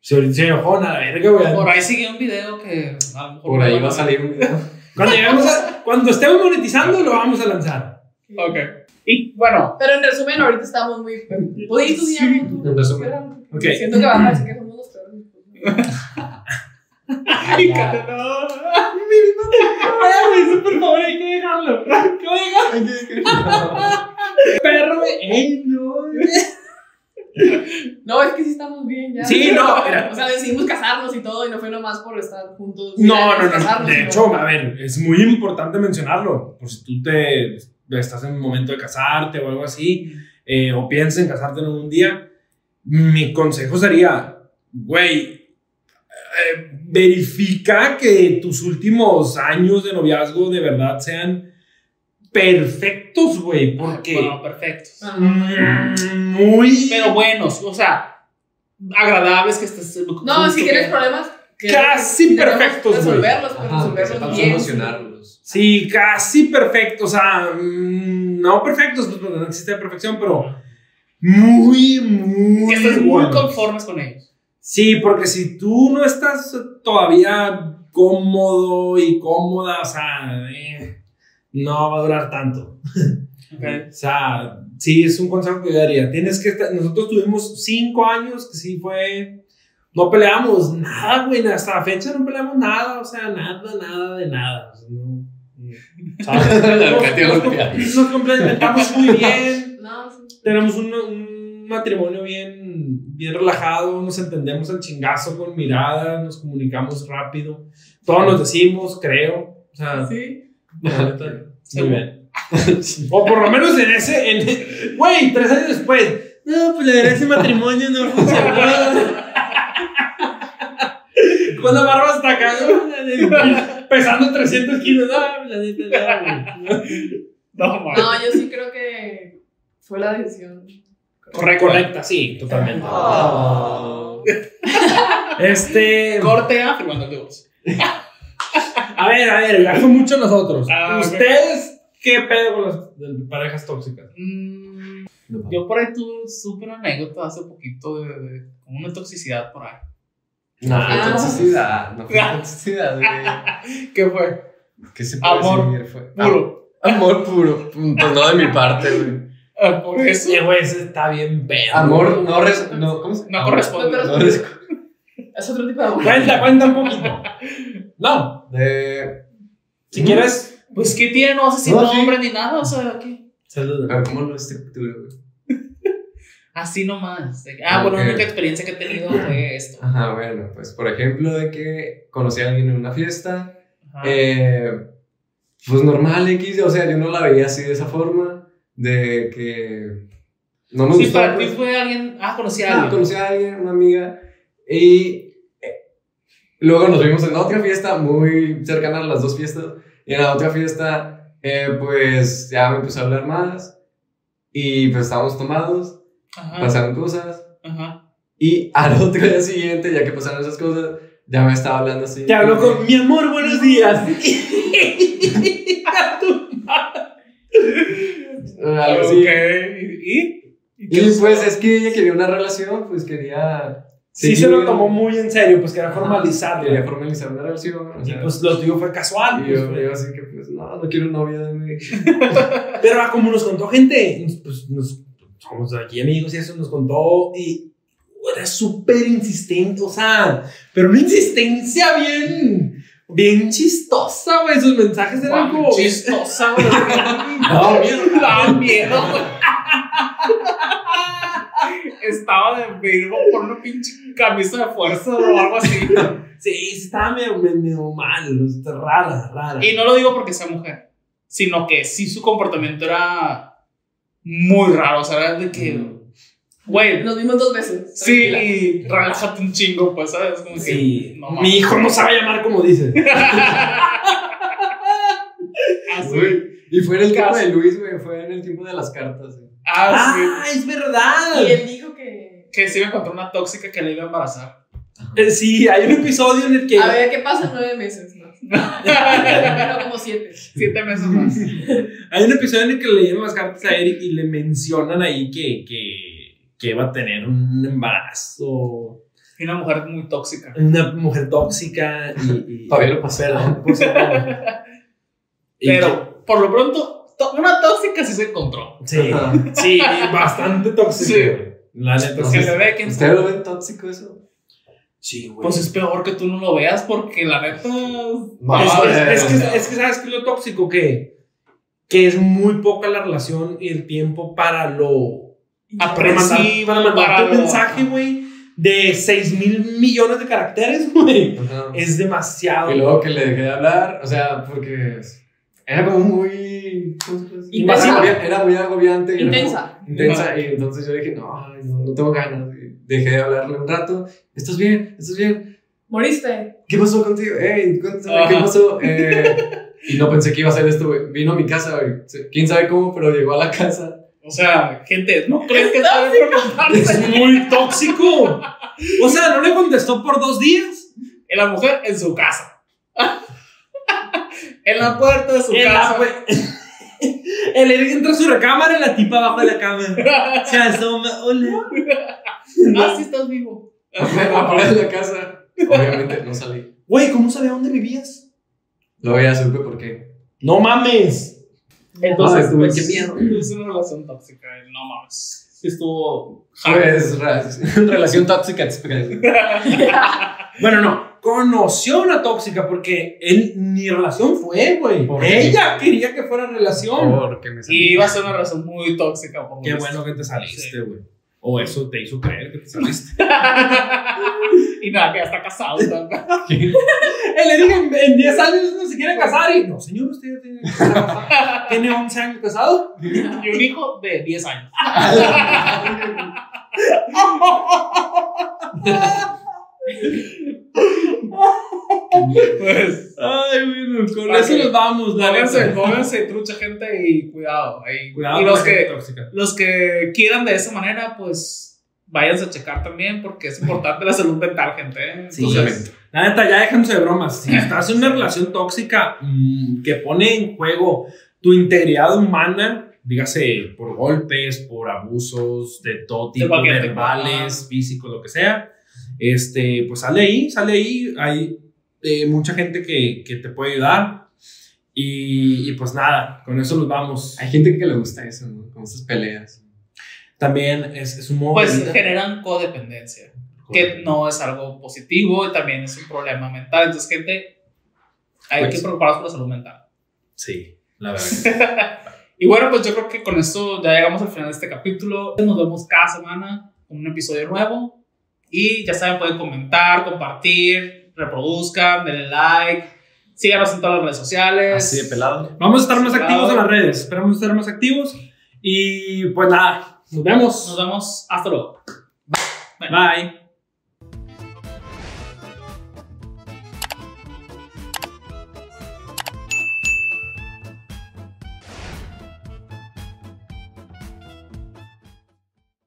Si ahorita se enojó, a la verga, güey. Por ahí sigue un video que a lo mejor. Por ahí va a salir un video. [laughs] Cuando, lleguemos a- cuando estemos monetizando, lo vamos a lanzar. Ok. Y bueno, Pero en resumen, ahorita estamos muy... ¿Puedes tú, Sí, en resumen. Ok. Siento que va a parecer que somos los peores. Ay, Cata, no. Ay, güey, por favor, hay que dejarlo. Que oiga. Perro, güey. Ey, no. No, es que sí estamos bien ya. Sí, no, mira. O sea, decidimos casarnos y todo y no fue nomás por estar juntos. No, no, no. casarnos, De hecho, a ver, es muy importante mencionarlo. Por si tú te estás en un momento de casarte o algo así, eh, o piensas en casarte en algún día, mi consejo sería, güey, eh, verifica que tus últimos años de noviazgo de verdad sean perfectos, güey, porque Bueno, perfecto. Ajá. mm, muy... Pero buenos, o sea, agradables, que estés. No, si tienes problemas. que- Casi perfectos, güey. Resolverlos, pues Ajá, que resolverlos bien. solucionarlos. Sí, casi perfecto. O sea, mm, no perfectos, pues porque no existe la perfección, pero muy, muy. Que estés muy buenos. conformes con ellos. Sí, porque si tú no estás todavía cómodo y cómoda, o sea, eh, no va a durar tanto. [laughs] O sea, sí, es un consejo que yo daría. Tienes que estar, nosotros tuvimos cinco años que sí fue, no peleamos nada, güey, hasta la fecha no peleamos nada, o sea, nada, nada de nada. O sea, no, [laughs] Nos- nos, nos complementamos muy bien, No, sí. tenemos un, un matrimonio bien, bien relajado, nos entendemos al chingazo con miradas, nos comunicamos rápido, todos nos decimos, creo, o sea, Sí. Muy bien. [laughs] O por lo menos en ese, en, güey, tres años después. No, pues la verdad ese matrimonio no funcionó. [laughs] Con la barba hasta acá, ¿no? [laughs] pesando 300 kilos. No, la neta, no, güey. No, man. No, yo sí creo que fue la decisión. Correcto. Correcta, sí, totalmente. Oh. Este. Corte A, firmando el divorcio. A ver, a ver, ya fue mucho nosotros. Ah. ¿Ustedes qué pedo con las de parejas tóxicas? Mm, No, yo por ahí tuve, una anécdota hace poquito de, de como una toxicidad por ahí. No fue Ah. toxicidad, no fue toxicidad, güey. [laughs] ¿Qué fue? ¿Qué se puede Amor decir? Fue Puro. Am- amor puro. Pues no de mi parte, güey. [laughs] Ah, por eso. Sí, güey, ese está bien pedo. Amor no res- no, ¿cómo se No amor- corresponde. No No res- [laughs] Es otro tipo de amor. Cuenta, cuenta un poquito. No, de si quieres. Pues, ¿qué tiene? No sé si No, sí. nombre ni nada, o sea, ¿qué? Saludos. Pero ¿cómo lo estructura, güey? [laughs] Así nomás. Ah, Ah, bueno, la única experiencia que he tenido fue esto. Ajá, bueno, pues por ejemplo, de que conocí a alguien en una fiesta, Ajá. eh, pues normal, X, o sea, yo no la veía así de esa forma, de que no me sí, gustaba. para ti pues. fue alguien. Ah, conocí a Ah, alguien. conocí a alguien, una amiga, y luego nos vimos en otra fiesta, muy cercana a las dos fiestas, y en la otra fiesta, eh, pues ya me empezó a hablar más, y pues estábamos tomados, Ajá. pasaron cosas, Ajá. y al otro día siguiente, ya que pasaron esas cosas, ya me estaba hablando así. Te hablo con mi amor, buenos días. [laughs] Algo así. Ok. ¿Y? ¿Y? Y pues es que ella quería una relación, pues quería... Sí, se lo tomó muy en serio, pues quería Ajá, formalizarlo. Quería formalizar una relación, o Y pues lo tuyo fue casual. y pues, yo, yo así que pues no, no quiero novia, güey. [laughs] Pero ah, como nos contó gente, pues nos, somos aquí amigos y eso nos contó y era súper insistente, o sea, pero una insistencia bien, bien chistosa, güey. Sus mensajes eran como. chistosa, güey. [laughs] No, miedo. Daba miedo. [laughs] Estaba de verbo por una pinche camisa de fuerza o algo así. Sí, sí, estaba medio, medio, mal, está rara, rara. Y no lo digo porque sea mujer, sino que sí su comportamiento era muy raro. O sea, era de que, güey, Nos vimos dos veces. sí, tranquila. y relájate un chingo, pues, ¿sabes? Como que, Sí, no mi hijo no sabe llamar como dice. [laughs] Así. Y fue en el tiempo de Luis, güey, fue en el tiempo de las cartas. Ah, sí. Ah, es verdad. Y él dijo que. Que sí me encontró una tóxica que le iba a embarazar. Eh, Sí, hay un episodio en el que. A ver qué pasa en nueve meses. ¿no? [laughs] Pero como siete. Siete meses más. [laughs] Hay un episodio en el que le dieron las cartas a Eric y le mencionan ahí que, que, que va a tener un embarazo. Y una mujer muy tóxica. Una mujer tóxica y. y [laughs] Todavía lo pasé. Perdón, por supuesto. Y Pero, por lo pronto, to- una tóxica sí se encontró. sí, sí, bastante tóxica. Sí. La neta, El sí. bebé, ¿quién ¿Ustedes sabe? lo ven tóxico eso? Sí, güey. Pues es peor que tú no lo veas porque la neta. Es, es- es que, es que sabes que lo tóxico que, que es muy poca la relación y el tiempo para lo para mandar, Apresivo, para mandarte para un lo- mensaje, güey, de 6 mil millones de caracteres, [laughs] güey. Es demasiado. Y luego que le dejé de hablar, o sea, porque era como muy. Invasiva. Era, muy agobiante. Intensa. intensa. Y entonces yo dije, no, no, no tengo ganas. Y dejé de hablarle un rato. ¿Estás bien? ¿Estás bien? ¿Moriste? ¿Qué pasó contigo? Ey, cuéntame, ¿qué pasó? Eh, y no pensé que iba a hacer esto, güey. Vino a mi casa, güey. Quién sabe cómo, pero llegó a la casa. O sea, gente, ¿no crees que está? Es muy tóxico. O sea, no le contestó por dos días. Y la mujer en su casa. En la puerta de su En la casa. pue- [laughs] El Eric entra a su recámara y la tipa abajo de la cama. [laughs] Se asoma. Hola. ah, sí estás vivo. Afuera de la casa. Obviamente no salí. Güey, ¿cómo sabía dónde vivías? Luego ya supe por qué. No mames. Entonces, Ay, güey, pues, qué miedo. [laughs] Es una relación tóxica, eh, no mames. Estuvo. Pues, relación tóxica. Bueno, no. Conoció una tóxica porque él ni relación fue, güey. Ella quería que fuera relación. Porque me Y iba a ser una relación muy tóxica. Por Qué bueno que te saliste, güey. O eso te hizo creer que te saliste. [laughs] y nada, que ya está casado. ¿no? [laughs] Él le dije, en en 10 años no se quiere casar. Y no, señor, usted ya tiene, [laughs] tiene 11 años casado. y un hijo de 10 años. Pues. Ay, bueno, con eso que- nos vamos. Móvense, móvense, [laughs] trucha gente y cuidado. ahí. Cuidado y con los que, tóxica. los que quieran de esa manera, pues váyanse a checar también porque es importante la salud mental, gente. ¿eh? Sí. Entonces, La neta, ya déjense de bromas. Si [laughs] estás en una relación tóxica mm, que pone en juego tu integridad humana, dígase por golpes, por abusos de todo tipo, verbales, físicos, lo que sea, este, pues sale ahí, sale ahí. Hay eh, mucha gente que, que te puede ayudar. Y, y pues nada, con eso nos vamos. Hay gente que le gusta eso, ¿no? Con esas peleas. También es, es un modo de pues vida. generan codependencia, que no es algo positivo y también es un problema mental. Entonces, gente, hay Pues- que preocuparse por la salud mental. Sí, la verdad. [laughs] Y bueno, pues yo creo que con esto ya llegamos al final de este capítulo. Nos vemos cada semana con un episodio nuevo. Y ya saben, pueden comentar, compartir, reproduzcan, denle like, síganos en todas las redes sociales. Así de pelado. Vamos a estar más activos en las redes. Esperamos estar más activos. Y pues nada, nos vemos. Nos vemos. Hasta luego. Bye.